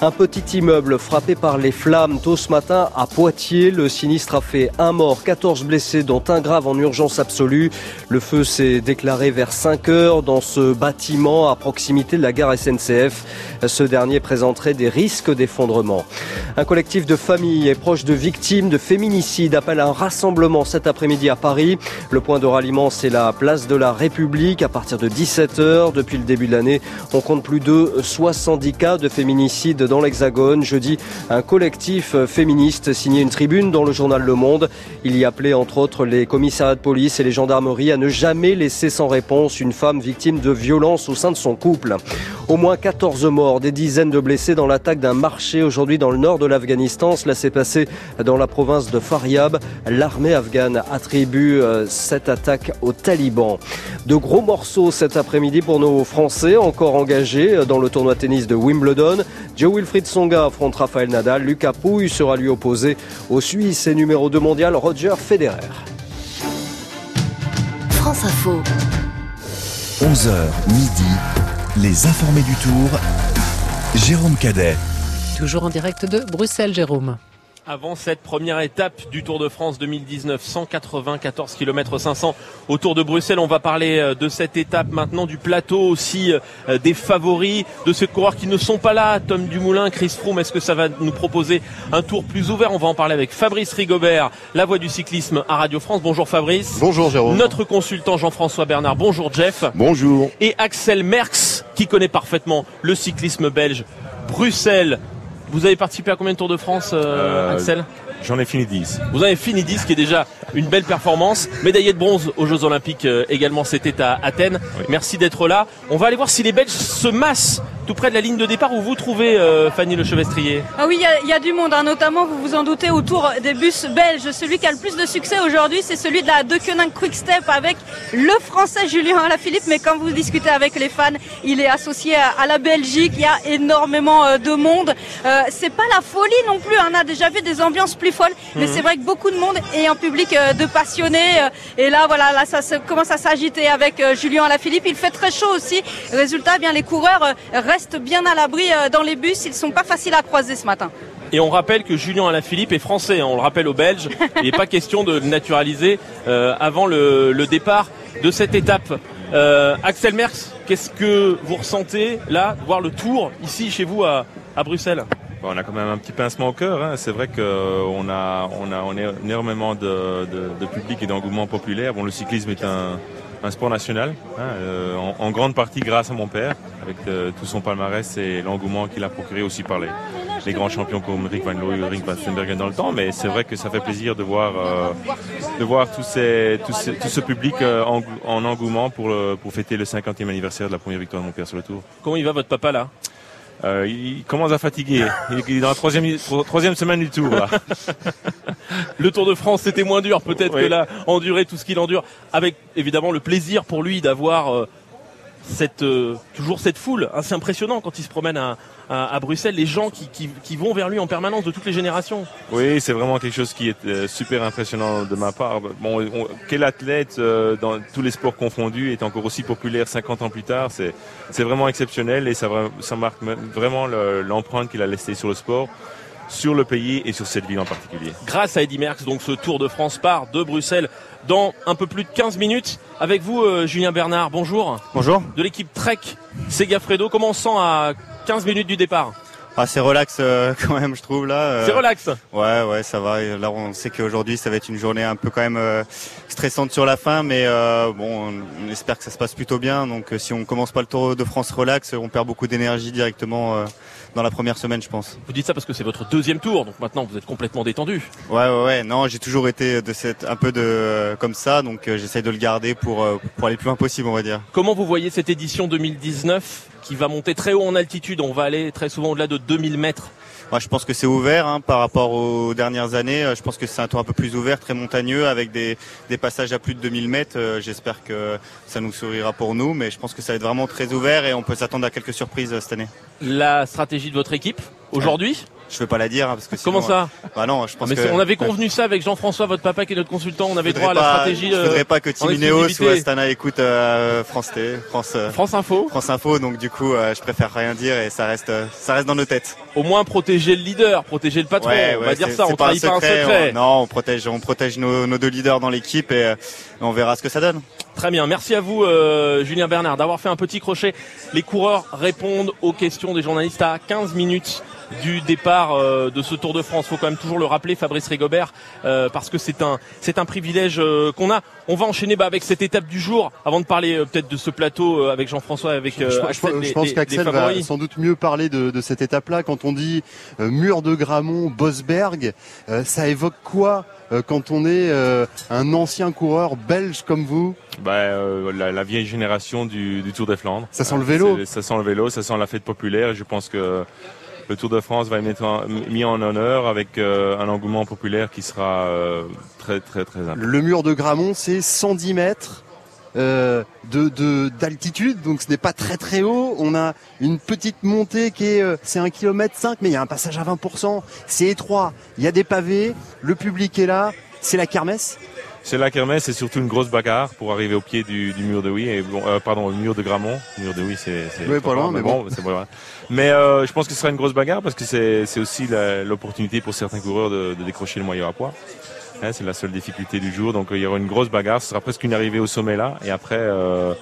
Un petit immeuble frappé par les flammes tôt ce matin à Poitiers. Le sinistre a fait un mort, 14 blessés, dont un grave en urgence absolue. Le feu s'est déclaré vers 5 heures dans ce bâtiment à proximité de la gare SNCF. Ce dernier présenterait des risques d'effondrement. Un collectif de familles et proches de victimes de féminicide appelle à un rassemblement cet après-midi à Paris. Le point de ralliement, c'est la place de la République à partir de 17h. Depuis le début de l'année, on compte plus de 70 cas de féminicide dans l'Hexagone. Jeudi, un collectif féministe signait une tribune dans le journal Le Monde. Il y appelait entre autres les commissariats de police et les gendarmeries à ne jamais laisser sans réponse une femme victime de violences au sein de son couple. Au moins 14 morts, des dizaines de blessés dans l'attaque d'un marché aujourd'hui dans le nord de l'Afghanistan. Cela s'est passé dans la province de Faryab. L'armée afghane attribue euh, cette attaque aux talibans. De gros morceaux cet après-midi pour nos Français encore engagés dans le tournoi tennis de Wimbledon. Joe Wilfried Songa affronte Rafael Nadal. Lucas Pouille sera lui opposé au Suisse et numéro 2 mondial Roger Federer. France Info. 11h midi, les informés du tour. Jérôme Cadet. Toujours en direct de Bruxelles, Jérôme. Avant cette première étape du Tour de France 2019, 194 km 500 autour de Bruxelles, on va parler euh, de cette étape maintenant, du plateau aussi, euh, des favoris, de ces coureurs qui ne sont pas là, Tom Dumoulin, Chris Froome, est-ce que ça va nous proposer un tour plus ouvert? On va en parler avec Fabrice Rigobert, la voix du cyclisme à Radio France. Bonjour Fabrice. Bonjour Jérôme. Notre consultant Jean-François Bernard. Bonjour Jeff. Bonjour. Et Axel Merckx, qui connaît parfaitement le cyclisme belge. Bruxelles, vous avez participé à combien de Tours de France, euh, Euh, Axel? J'en ai fini 10. Vous avez fini 10, ce qui est déjà une belle performance. Médaillé de bronze aux Jeux Olympiques euh, également, c'était à Athènes. Merci d'être là. On va aller voir si les Belges se massent tout près de la ligne de départ où vous trouvez euh, Fanny Le Chevestrier. Ah oui, il y a- il y, a du monde, hein, notamment, vous vous en doutez, autour des bus belges. Celui qui a le plus de succès aujourd'hui, c'est celui de la Deceuninck Quick Step avec le français Julien Alaphilippe. Mais quand vous discutez avec les fans, il est associé à, à la Belgique. Il y a énormément euh, de monde. Euh, c'est pas la folie non plus. On a déjà vu des ambiances plus Mais Mhm. c'est vrai que beaucoup de monde et un public euh, de passionnés. euh, et là, voilà, là, ça se- commence à s'agiter avec euh, Julien Alaphilippe. Il fait très chaud aussi. Résultat, eh bien, les coureurs restent bien à l'abri dans les bus. Ils sont pas faciles à croiser ce matin. Et on rappelle que Julien Alaphilippe est français, hein, on le rappelle aux Belges. Il n'est pas question de le naturaliser euh, avant le, le départ de cette étape. Euh, Axel Merckx, qu'est-ce que vous ressentez là, voir le tour ici chez vous à, à Bruxelles? On a quand même un petit pincement au cœur. hein. C'est vrai qu'on a, on a, on a énormément de, de- public et d'engouement populaire. Bon, le cyclisme est un, sport national, hein, euh, en, grande partie grâce à mon père, avec euh, tout son palmarès et l'engouement qu'il a procuré aussi par les, les grands champions comme Rick Van Looy, Rick Van Steenbergen dans le temps. Mais c'est vrai que ça fait plaisir de voir, euh, de voir tous ces, tout ce public euh, en, en engouement pour, pour fêter le 50e anniversaire de la première victoire de mon père sur le Tour. Comment il va votre papa là? Euh, il commence à fatiguer. Il est dans la troisième, troisième semaine du tour. Là. Le Tour de France, c'était moins dur. Peut-être Oui. que là, endurer tout ce qu'il endure, avec évidemment le plaisir pour lui d'avoir euh, cette euh, toujours cette foule. Hein, c'est impressionnant quand il se promène à, à- à Bruxelles, les gens qui, qui- qui vont vers lui en permanence de toutes les générations. Oui, c'est vraiment quelque chose qui est euh, super impressionnant de ma part. Bon, on- quel athlète euh, dans tous les sports confondus est encore aussi populaire 50 ans plus tard? C'est c'est vraiment exceptionnel et ça, ça marque vraiment le- l'empreinte qu'il a laissée sur le sport, sur le pays et sur cette ville en particulier. Grâce à Eddy Merckx, donc ce Tour de France part de Bruxelles dans un peu plus de 15 minutes. Avec vous, euh, Julien Bernard, bonjour. Bonjour. De l'équipe Trek Segafredo, comment on sent à 15 minutes du départ Ah, c'est relax euh, quand même, je trouve là. euh. C'est relax. Ouais, ouais, ça va. Là, on sait qu'aujourd'hui, ça va être une journée un peu quand même euh, stressante sur la fin, mais bon, on, on espère que ça se passe plutôt bien. Donc, si on commence pas le Tour de France relax, on perd beaucoup d'énergie directement dans la première semaine, je pense. Vous dites ça parce que c'est votre deuxième tour, donc maintenant vous êtes complètement détendu. Ouais, ouais, ouais. Non, j'ai toujours été de cette un peu de comme ça, donc j'essaye de le garder pour pour aller le plus loin possible, on va dire. Comment vous voyez cette édition 2019 qui va monter très haut en altitude On va aller très souvent au-delà de 2000 mètres. Moi, je pense que c'est ouvert hein, par rapport aux dernières années. Euh, Je pense que c'est un tour un peu plus ouvert, très montagneux, avec des, des passages à plus de 2000 mètres. Euh, J'espère que ça nous sourira pour nous, mais je pense que ça va être vraiment très ouvert et on peut s'attendre à quelques surprises euh, cette année. La stratégie de votre équipe? Aujourd'hui Je veux pas la dire hein, parce que comment ça Bah non, je pense mais que on avait convenu ça avec Jean-François, votre papa qui est notre consultant. On avait droit à la stratégie. Je voudrais pas que Timineos ou Astana écoute euh, France T, France euh, France Info. France Info. Donc du coup, euh, je préfère rien dire et ça reste ça reste dans nos têtes. Au moins protéger le leader, protéger le patron. Ouais, on va dire ça. On pas trahit pas un secret. On, non, on protège on protège nos, nos deux leaders dans l'équipe et on verra ce que ça donne. Très bien, merci à vous euh, Julien Bernard d'avoir fait un petit crochet. Les coureurs répondent aux questions des journalistes à 15 minutes du départ euh, de ce Tour de France. Faut quand même toujours le rappeler, Fabrice Rigobert, euh, parce que c'est un c'est un privilège euh, qu'on a. On va enchaîner bah, avec cette étape du jour, avant de parler euh, peut-être de ce plateau euh, avec Jean-François, avec je, je, Axel, je, pense qu'Axel va sans doute mieux parler de, de cette étape-là. Quand on dit mur de Gramont, Bosberg, ça évoque quoi quand on est un ancien coureur belge comme vous? Bah, euh, la, la, vieille génération du, du, Tour des Flandres. Ça sent le vélo. Ça sent le vélo, ça sent la fête populaire. Et je pense que le Tour de France va être mis en honneur avec euh, un engouement populaire qui sera euh, très très très important. Le mur de Gramont, c'est 110 mètres. Euh, de d'altitude donc ce n'est pas très très haut. On a une petite montée qui est c'est un kilomètre 5 mais il y a un passage à 20% c'est étroit. Il y a des pavés. Le public est là. C'est la kermesse c'est la kermesse, c'est surtout une grosse bagarre pour arriver au pied du, du mur de Oui, et bon, euh, pardon, le mur de Gramont. Le mur de Oui, c'est oui, pas loin, mais bon. bon c'est Mais euh, je pense que ce sera une grosse bagarre parce que c'est aussi l'opportunité pour certains coureurs de, de, décrocher le maillot à poids. Hein, c'est la seule difficulté du jour, donc euh, il y aura une grosse bagarre. Ce sera presque une arrivée au sommet là, et après. Euh,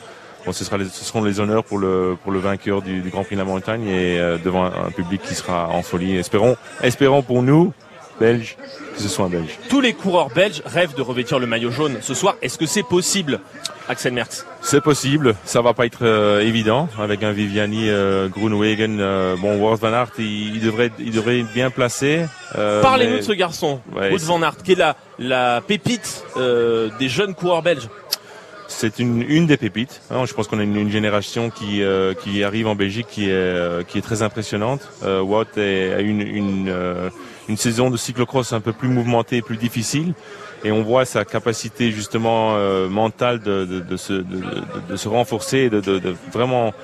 Bon, ce, sera les, ce seront les honneurs pour le pour le vainqueur du, du Grand Prix de la Montagne et euh, devant un, un, public qui sera en folie. Espérons, espérons pour nous belges que ce soit un Belge. Tous les coureurs belges rêvent de revêtir le maillot jaune ce soir. Est-ce que c'est possible, Axel Merckx? C'est possible. Ça va pas être euh, évident avec un Viviani, euh, Groenewegen, euh, bon Wout van Aert, il, il, devrait il devrait être bien placé. Parlez-nous mais... de ce garçon, ouais, Wout van Aert, qui est la la pépite des jeunes coureurs belges. C'est une, des pépites. Hein. Je pense qu'on a une, génération qui, euh, qui arrive en Belgique qui est, euh, qui est très impressionnante. Euh, Watt a une, une, une saison de cyclocross un peu plus mouvementée plus difficile. Et on voit sa capacité justement mentale de, de, se, de, se renforcer de vraiment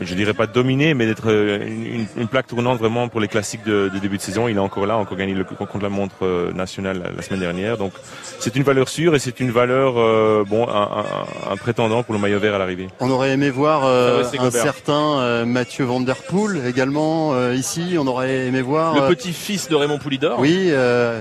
je dirais pas dominer, mais d'être une, une, plaque tournante vraiment pour les classiques de, de, début de saison. Il est encore là, encore gagné le contre la montre nationale la, semaine dernière. Donc c'est une valeur sûre et c'est une valeur euh, bon un, un, un, prétendant pour le maillot vert à l'arrivée. On aurait aimé voir euh, un certain euh, Mathieu Van Der Poel également euh, ici. On aurait aimé voir le petit-fils de Raymond Poulidor. Oui,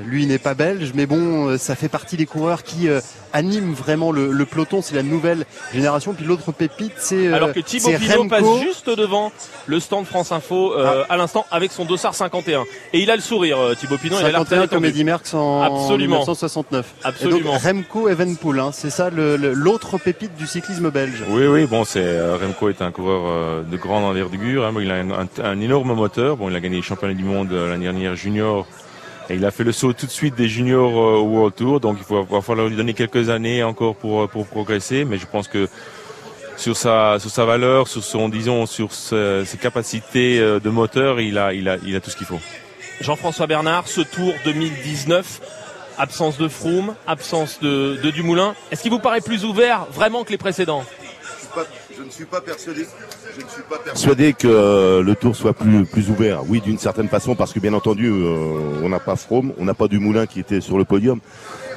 lui n'est pas belge, mais bon, ça fait partie des coureurs qui animent vraiment le, le peloton. C'est la nouvelle génération. Puis l'autre pépite, c'est alors que Thibaut Pinot passe juste devant le stand France Info euh, ah. à l'instant avec son dossard 51 et il a le sourire euh, Thibaut Pinot 51 il a l'air très comme Eddy Merckx en Absolument. 1969 Absolument. donc, Remco Evenepoel hein, c'est ça l'autre pépite du cyclisme belge. Oui oui bon c'est euh, Remco est un coureur euh, de grande envergure hein, il a un, un, un, énorme moteur. Bon il a gagné les championnats du monde l'année dernière junior. Et il a fait le saut tout de suite des juniors au World Tour, donc il faut, va falloir lui donner quelques années encore pour, pour progresser, mais je pense que sur sa sur sa valeur, sur son disons sur ses, ses capacités de moteur, il a il a il a tout ce qu'il faut. Jean-François Bernard, ce Tour 2019, absence de Froome, absence de, de Dumoulin. Est-ce qu'il vous paraît plus ouvert vraiment que les précédents? Je ne suis pas persuadé. Je ne suis pas persuadé que euh, le tour soit plus plus ouvert. Oui, d'une certaine façon, parce que bien entendu, euh, on n'a pas Froome, on n'a pas Dumoulin qui était sur le podium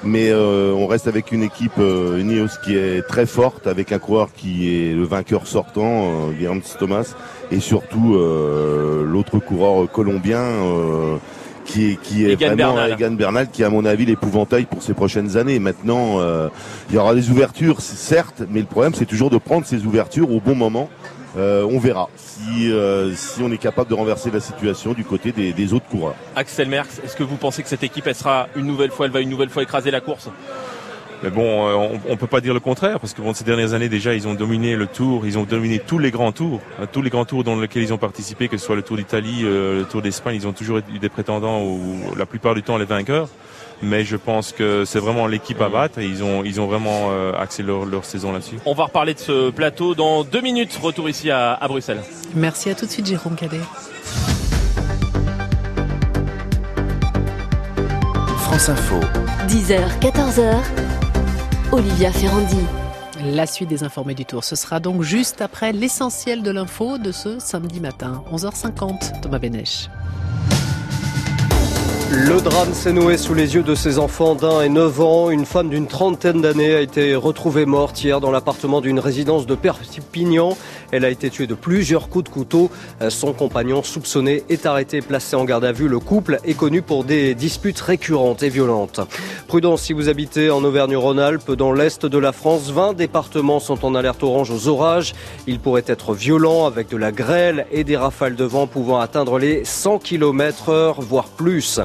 mais euh, on reste avec une équipe euh, Ineos qui est très forte, avec un coureur qui est le vainqueur sortant, euh, Thomas, et surtout euh, l'autre coureur colombien euh, qui est, qui est Egan vraiment Bernal. Egan Bernal, qui est à mon avis l'épouvantail pour ces prochaines années. Maintenant, euh, il y aura des ouvertures, certes, mais le problème c'est toujours de prendre ces ouvertures au bon moment. Euh, on verra si, euh, si on est capable de renverser la situation du côté des, des autres coureurs. Axel Merckx, est-ce que vous pensez que cette équipe, elle sera une nouvelle fois, elle va une nouvelle fois écraser la course? Mais bon, euh, on, on peut pas dire le contraire parce que bon, ces dernières années déjà, ils ont dominé le Tour, ils ont dominé tous les grands tours, hein, tous les grands tours dans lesquels ils ont participé, que ce soit le Tour d'Italie, euh, le Tour d'Espagne, ils ont toujours eu des prétendants ou la plupart du temps les vainqueurs. Mais je pense que c'est vraiment l'équipe à battre et ils ont ils ont vraiment euh, axé leur, leur saison là-dessus. On va reparler de ce plateau dans deux minutes. Retour ici à, à Bruxelles. Merci à tout de suite, Jérôme Cadet. France Info. 10h, 14h. Olivia Ferrandi. La suite des informés du tour, ce sera donc juste après l'essentiel de l'info de ce samedi matin, 11h50. Thomas Benech. Le drame s'est noué sous les yeux de ses enfants d'un et neuf ans. Une femme d'une trentaine d'années a été retrouvée morte hier dans l'appartement d'une résidence de Perpignan. Elle a été tuée de plusieurs coups de couteau. Son compagnon soupçonné est arrêté placé en garde à vue. Le couple est connu pour des disputes récurrentes et violentes. Prudence si vous habitez en Auvergne-Rhône-Alpes, dans l'est de la France, 20 départements sont en alerte orange aux orages. Ils pourraient être violents avec de la grêle et des rafales de vent pouvant atteindre les 100 km heure, voire plus.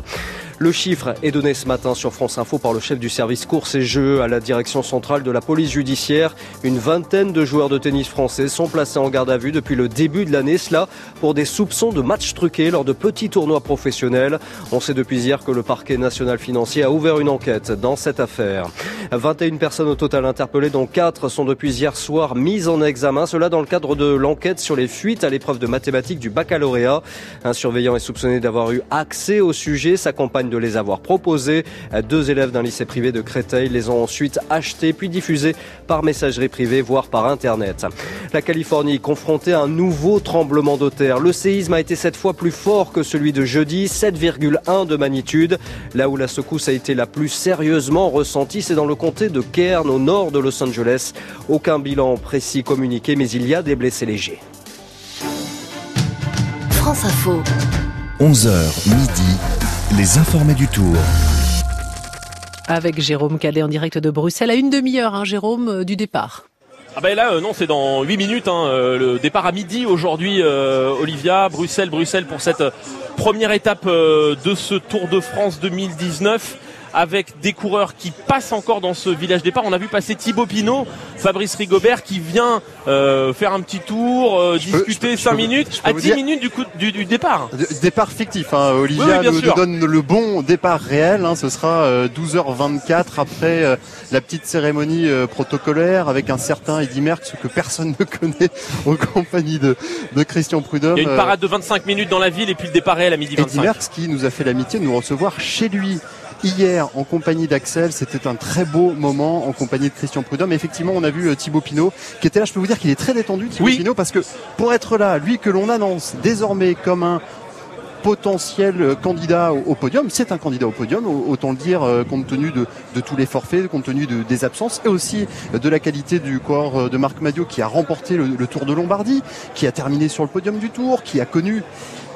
Le chiffre est donné ce matin sur France Info par le chef du service course et jeux à la direction centrale de la police judiciaire. Une vingtaine de joueurs de tennis français sont placés en garde à vue depuis le début de l'année, cela pour des soupçons de matchs truqués lors de petits tournois professionnels. On sait depuis hier que le parquet national financier a ouvert une enquête dans cette affaire. 21 personnes au total interpellées, dont 4 sont depuis hier soir mises en examen. Cela dans le cadre de l'enquête sur les fuites à l'épreuve de mathématiques du baccalauréat. Un surveillant est soupçonné d'avoir eu accès au sujet. Sa compagne de les avoir proposés. Deux élèves d'un lycée privé de Créteil les ont ensuite achetés puis diffusés par messagerie privée, voire par Internet. La Californie confrontée à un nouveau tremblement de terre. Le séisme a été cette fois plus fort que celui de jeudi, 7,1 de magnitude. Là où la secousse a été la plus sérieusement ressentie, c'est dans le comté de Cairn, au nord de Los Angeles. Aucun bilan précis communiqué, mais il y a des blessés légers. France Info. 11h midi, les informés du tour. Avec Jérôme Cadet en direct de Bruxelles à une demi-heure, hein, Jérôme, euh, du départ. Ah ben là, euh, non, c'est dans 8 minutes. Hein, euh, le départ à midi aujourd'hui, euh, Olivia, Bruxelles, Bruxelles pour cette première étape euh, de ce Tour de France 2019 avec des coureurs qui passent encore dans ce village départ. On a vu passer Thibaut Pinot, Fabrice Rigobert qui vient euh, faire un petit tour, euh, discuter 5 minutes à 10 minutes du, coup, du, du départ. Départ fictif, hein. Olivia Oui, oui, bien nous, donne le bon départ réel. hein. Ce sera euh, 12h24 après euh, la petite cérémonie euh, protocolaire avec un certain Eddy Merckx que personne ne connaît en compagnie de, de Christian Prudhomme. Il y a une Euh, parade de 25 minutes dans la ville et puis le départ réel à midi Eddy 25. Merckx qui nous a fait l'amitié de nous recevoir chez lui hier en compagnie d'Axel. C'était un très beau moment en compagnie de Christian Prudhomme. Effectivement, on a vu euh, Thibaut Pinot qui était là. Je peux vous dire qu'il est très détendu, Thibaut Pinot, parce que pour être là, lui que l'on annonce désormais comme un potentiel euh, candidat au, podium, c'est un candidat au podium, au- autant le dire euh, compte tenu de, de tous les forfaits, compte tenu de- des absences et aussi de la qualité du corps de Marc Madio qui a remporté le, le Tour de Lombardie, qui a terminé sur le podium du Tour, qui a connu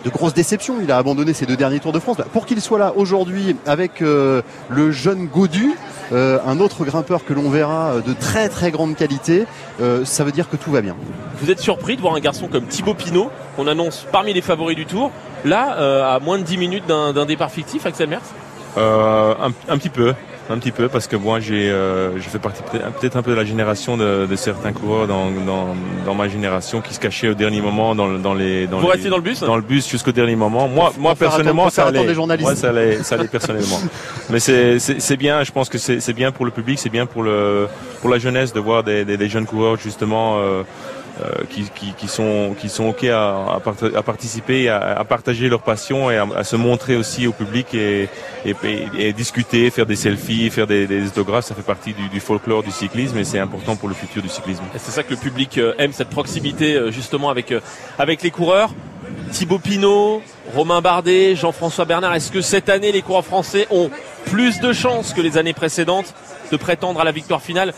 de grosses déceptions. Il a abandonné ses deux derniers Tours de France. Bah, Pour qu'il soit là aujourd'hui avec euh, le jeune Godu, euh, un autre grimpeur que l'on verra euh, de très très grande qualité, euh, ça veut dire que tout va bien. Vous êtes surpris de voir un garçon comme Thibaut Pinot, qu'on annonce parmi les favoris du tour, là, euh, à moins de 10 minutes d'un d'un départ fictif, Axel Merckx? Euh, un, un petit peu, un petit peu, parce que moi j'ai, euh, je fais partie peut- peut-être un peu de la génération de, de certains coureurs dans, dans, dans ma génération qui se cachaient au dernier moment dans, le- dans les. Dans Vous les- restez dans le bus Dans le bus jusqu'au dernier moment. Moi, Pour moi faire personnellement, attendre- ça allait. les journalistes. Moi, ça allait, ça allait personnellement. Mais c'est, c'est, bien. Je pense que c'est, bien pour le public, c'est bien pour le, pour la jeunesse de voir des, des, des jeunes coureurs justement. Euh, qui, qui, sont qui sont ok à, à, part- à participer, à, partager leur passion et à, se montrer aussi au public et, discuter, faire des selfies, faire des, autographes, ça fait partie du, folklore du cyclisme et c'est important pour le futur du cyclisme. C'est ça que le public euh, aime, cette proximité euh, justement avec, euh, avec les coureurs. Thibaut Pinot, Romain Bardet, Jean-François Bernard, est-ce que cette année les coureurs français ont plus de chances que les années précédentes de prétendre à la victoire finale?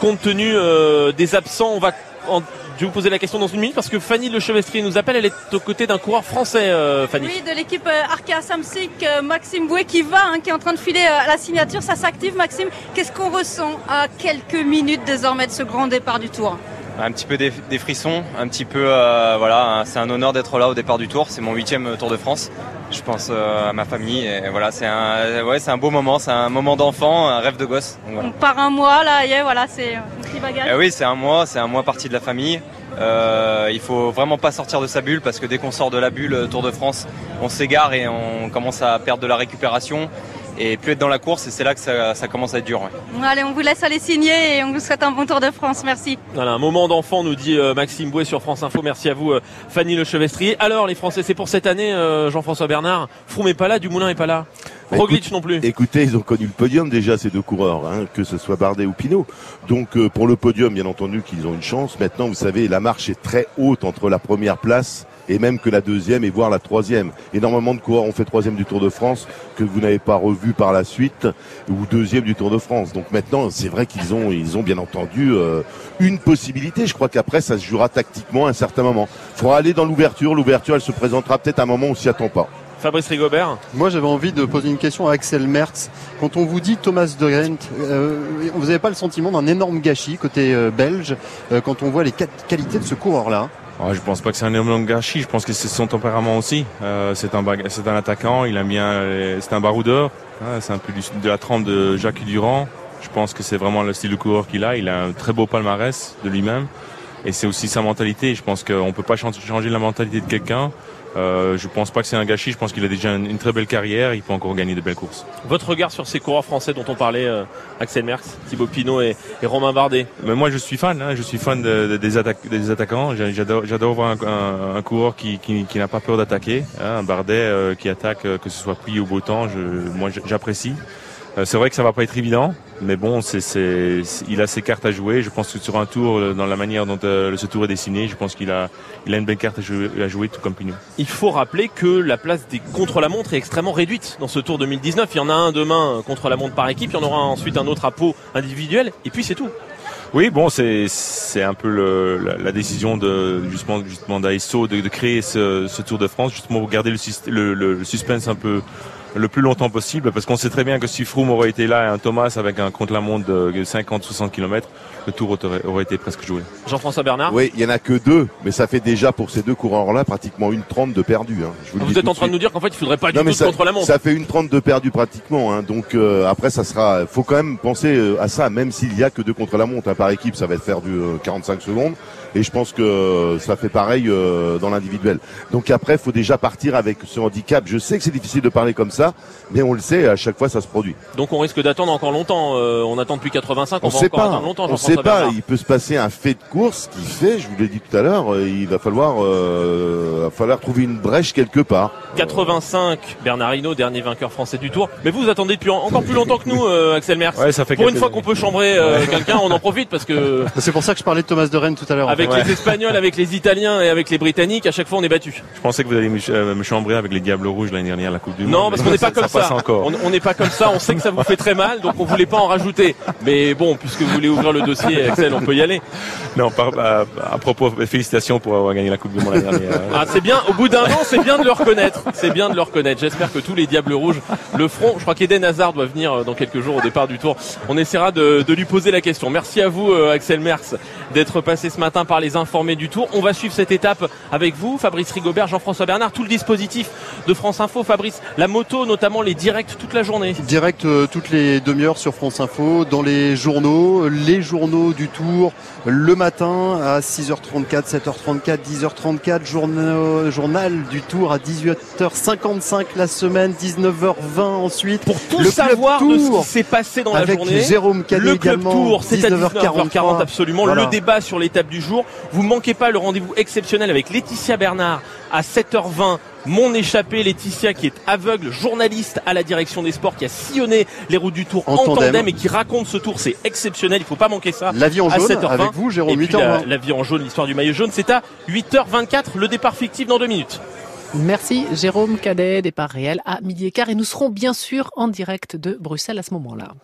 Compte tenu euh, des absents On va en- je vais vous poser la question dans une minute parce que Fanny Le Chevestrier nous appelle, elle est aux côtés d'un coureur français, euh, Fanny. Oui, de l'équipe euh, Arkea Samsic, euh, Maxime Bouet qui va, hein, qui est en train de filer euh, à la signature. Ça s'active, Maxime. Qu'est-ce qu'on ressent à quelques minutes désormais de ce grand départ du Tour? Un petit peu des, des frissons, un petit peu, euh, voilà, c'est un honneur d'être là au départ du Tour. C'est mon huitième Tour de France. Je pense euh, à ma famille et voilà, c'est un, ouais, c'est un beau moment, c'est un moment d'enfant, un rêve de gosse. Donc, voilà. On part un mois là, et voilà, c'est un petit bagage. Eh oui, c'est un mois, c'est un mois parti de la famille. Euh, il faut vraiment pas sortir de sa bulle parce que dès qu'on sort de la bulle euh, Tour de France, on s'égare et on commence à perdre de la récupération et plus être dans la course et c'est là que ça, ça commence à être dur. ouais. Allez, on vous laisse aller signer et on vous souhaite un bon Tour de France. Merci. Voilà, un moment d'enfant, nous dit euh, Maxime Bouet sur France Info. Merci à vous, euh, Fanny Le Chevestrier. Alors, les Français, c'est pour cette année, euh, Jean-François Bernard. Froome est pas là, Dumoulin est pas là. Bah, Roglic écoute- non plus. Écoutez, ils ont connu le podium déjà ces deux coureurs, hein, que ce soit Bardet ou Pinot. Donc euh, pour le podium, bien entendu qu'ils ont une chance. Maintenant, vous savez, la marche est très haute entre la première place et même que la deuxième et voire la troisième. Énormément de coureurs ont fait troisième du Tour de France que vous n'avez pas revu par la suite ou deuxième du Tour de France. Donc maintenant, c'est vrai qu'ils ont, ils ont bien entendu euh, une possibilité. Je crois qu'après, ça se jouera tactiquement à un certain moment. Il faudra aller dans l'ouverture. L'ouverture, elle se présentera peut-être à un moment où on s'y attend pas. Fabrice Rigobert Moi, j'avais envie de poser une question à Axel Merckx. Quand on vous dit Thomas de Gent, euh, vous n'avez pas le sentiment d'un énorme gâchis côté euh, belge euh, quand on voit les qualités de ce coureur-là? Je pense pas que c'est un énorme gâchis. Je pense que c'est son tempérament aussi. c'est un c'est un attaquant. Il a bien, c'est un baroudeur. Hein, c'est un peu de la trempe de Jacques Durand. Je pense que c'est vraiment le style de coureur qu'il a. Il a un très beau palmarès de lui-même. Et c'est aussi sa mentalité. Je pense qu'on peut pas changer la mentalité de quelqu'un. Euh, je pense pas que c'est un gâchis. Je pense qu'il a déjà une, très belle carrière. Il peut encore gagner de belles courses. Votre regard sur ces coureurs français dont on parlait, euh, Axel Merckx, Thibaut Pinot et, Romain Bardet Mais moi, je suis fan. Hein. je suis fan des, des, attaquants. J'adore voir un, un, coureur qui, qui, qui n'a pas peur d'attaquer. Hein. Un Bardet euh, qui attaque, euh, que ce soit pluie ou beau temps. Je, moi, j'apprécie. Euh, c'est vrai que ça va pas être évident, mais bon, c'est, c'est, il a ses cartes à jouer. Je pense que sur un tour, euh, dans la manière dont euh, ce tour est dessiné, je pense qu'il a, il a une belle carte à jouer, à jouer tout comme Pinot. Il faut rappeler que la place des contre-la-montre est extrêmement réduite dans ce tour 2019. Il y en a un demain contre-la-montre par équipe, il y en aura ensuite un autre à peau individuel, et puis c'est tout. Oui, bon, c'est c'est un peu le, la, décision de justement justement d'ASO de, de, créer ce, ce, Tour de France justement pour garder le, le, le suspense un peu le plus longtemps possible parce qu'on sait très bien que si Froome aurait été là et un Thomas avec un contre-la-montre de 50-60 km, le tour aurait, été presque joué. Jean-François Bernard Oui, il y en a que deux, mais ça fait déjà pour ces deux coureurs-là pratiquement une trente de perdus. Hein. vous, êtes en train de nous dire qu'en fait il faudrait pas du tout contre-la-montre. Ça fait une trente de perdus pratiquement. Hein. Donc euh, après ça sera, faut quand même penser euh, à ça, même s'il y a que deux contre-la-montre hein. par équipe, ça va être faire du 45 secondes. Et je pense que ça fait pareil euh, dans l'individuel. Donc après, il faut déjà partir avec ce handicap. Je sais que c'est difficile de parler comme ça, mais on le sait, à chaque fois, ça se produit. Donc on risque d'attendre encore longtemps. Euh, on attend depuis 85, on, on va sait encore pas. attendre longtemps. On sait pas. Il peut se passer un fait de course qui fait, je vous l'ai dit tout à l'heure, euh, il va falloir, va falloir trouver une brèche quelque part. 85, Bernard Hinault, dernier vainqueur français du Tour. Mais vous, vous attendez depuis encore plus longtemps que nous, Axel Merckx. Ouais, ça fait Pour une fois qu'on peut chambrer quelqu'un, on en profite parce que. C'est pour ça que je parlais de Thomas de Rennes tout à l'heure. Avec les Espagnols, avec les Italiens et avec les Britanniques, à chaque fois on est battu. Je pensais que vous alliez me, euh, chambrer avec les Diables Rouges l'année dernière la Coupe du Monde. Non, parce qu'on n'est pas comme ça. On n'est pas comme ça. On sait que ça vous fait très mal, donc on voulait pas en rajouter. Mais bon, puisque vous voulez ouvrir le dossier, Axel, on peut y aller. Non, à, propos, félicitations pour avoir gagné la Coupe du Monde l'année dernière. Ah, c'est bien. Au bout d'un an, c'est bien de le reconnaître. C'est bien de le reconnaître. J'espère que tous les Diables Rouges le feront. Je crois qu'Eden Hazard doit venir euh, dans quelques jours au départ du Tour. On essaiera de, de lui poser la question. Merci à vous, euh, Axel Merckx, d'être passé ce matin par les informés du Tour. On va suivre cette étape avec vous, Fabrice Rigobert, Jean-François Bernard, tout le dispositif de France Info. Fabrice, la moto, notamment les directs toute la journée. Direct euh, toutes les demi-heures sur France Info, dans les journaux, les journaux du Tour, le matin à 6h34, 7h34, 10h34, journal, journal du Tour à 18h55 la semaine, 19h20 ensuite. Pour tout savoir de ce qui s'est passé dans la journée, Jérôme le club Tour, c'est à 19h40 absolument. Le débat sur l'étape du jour. Vous manquez pas le rendez-vous exceptionnel avec Laetitia Bernard à 7h20 mon échappé Laetitia qui est aveugle, journaliste à la direction des sports, qui a sillonné les routes du Tour en, tandem. et qui raconte ce Tour, c'est exceptionnel, il faut pas manquer ça. La vie en jaune avec vous, Jérôme. Et la, la vie en jaune, l'histoire du maillot jaune, c'est à 8h24, le départ fictif dans deux minutes. Merci Jérôme Cadet, départ réel à midi et quart et nous serons bien sûr en direct de Bruxelles à ce moment-là.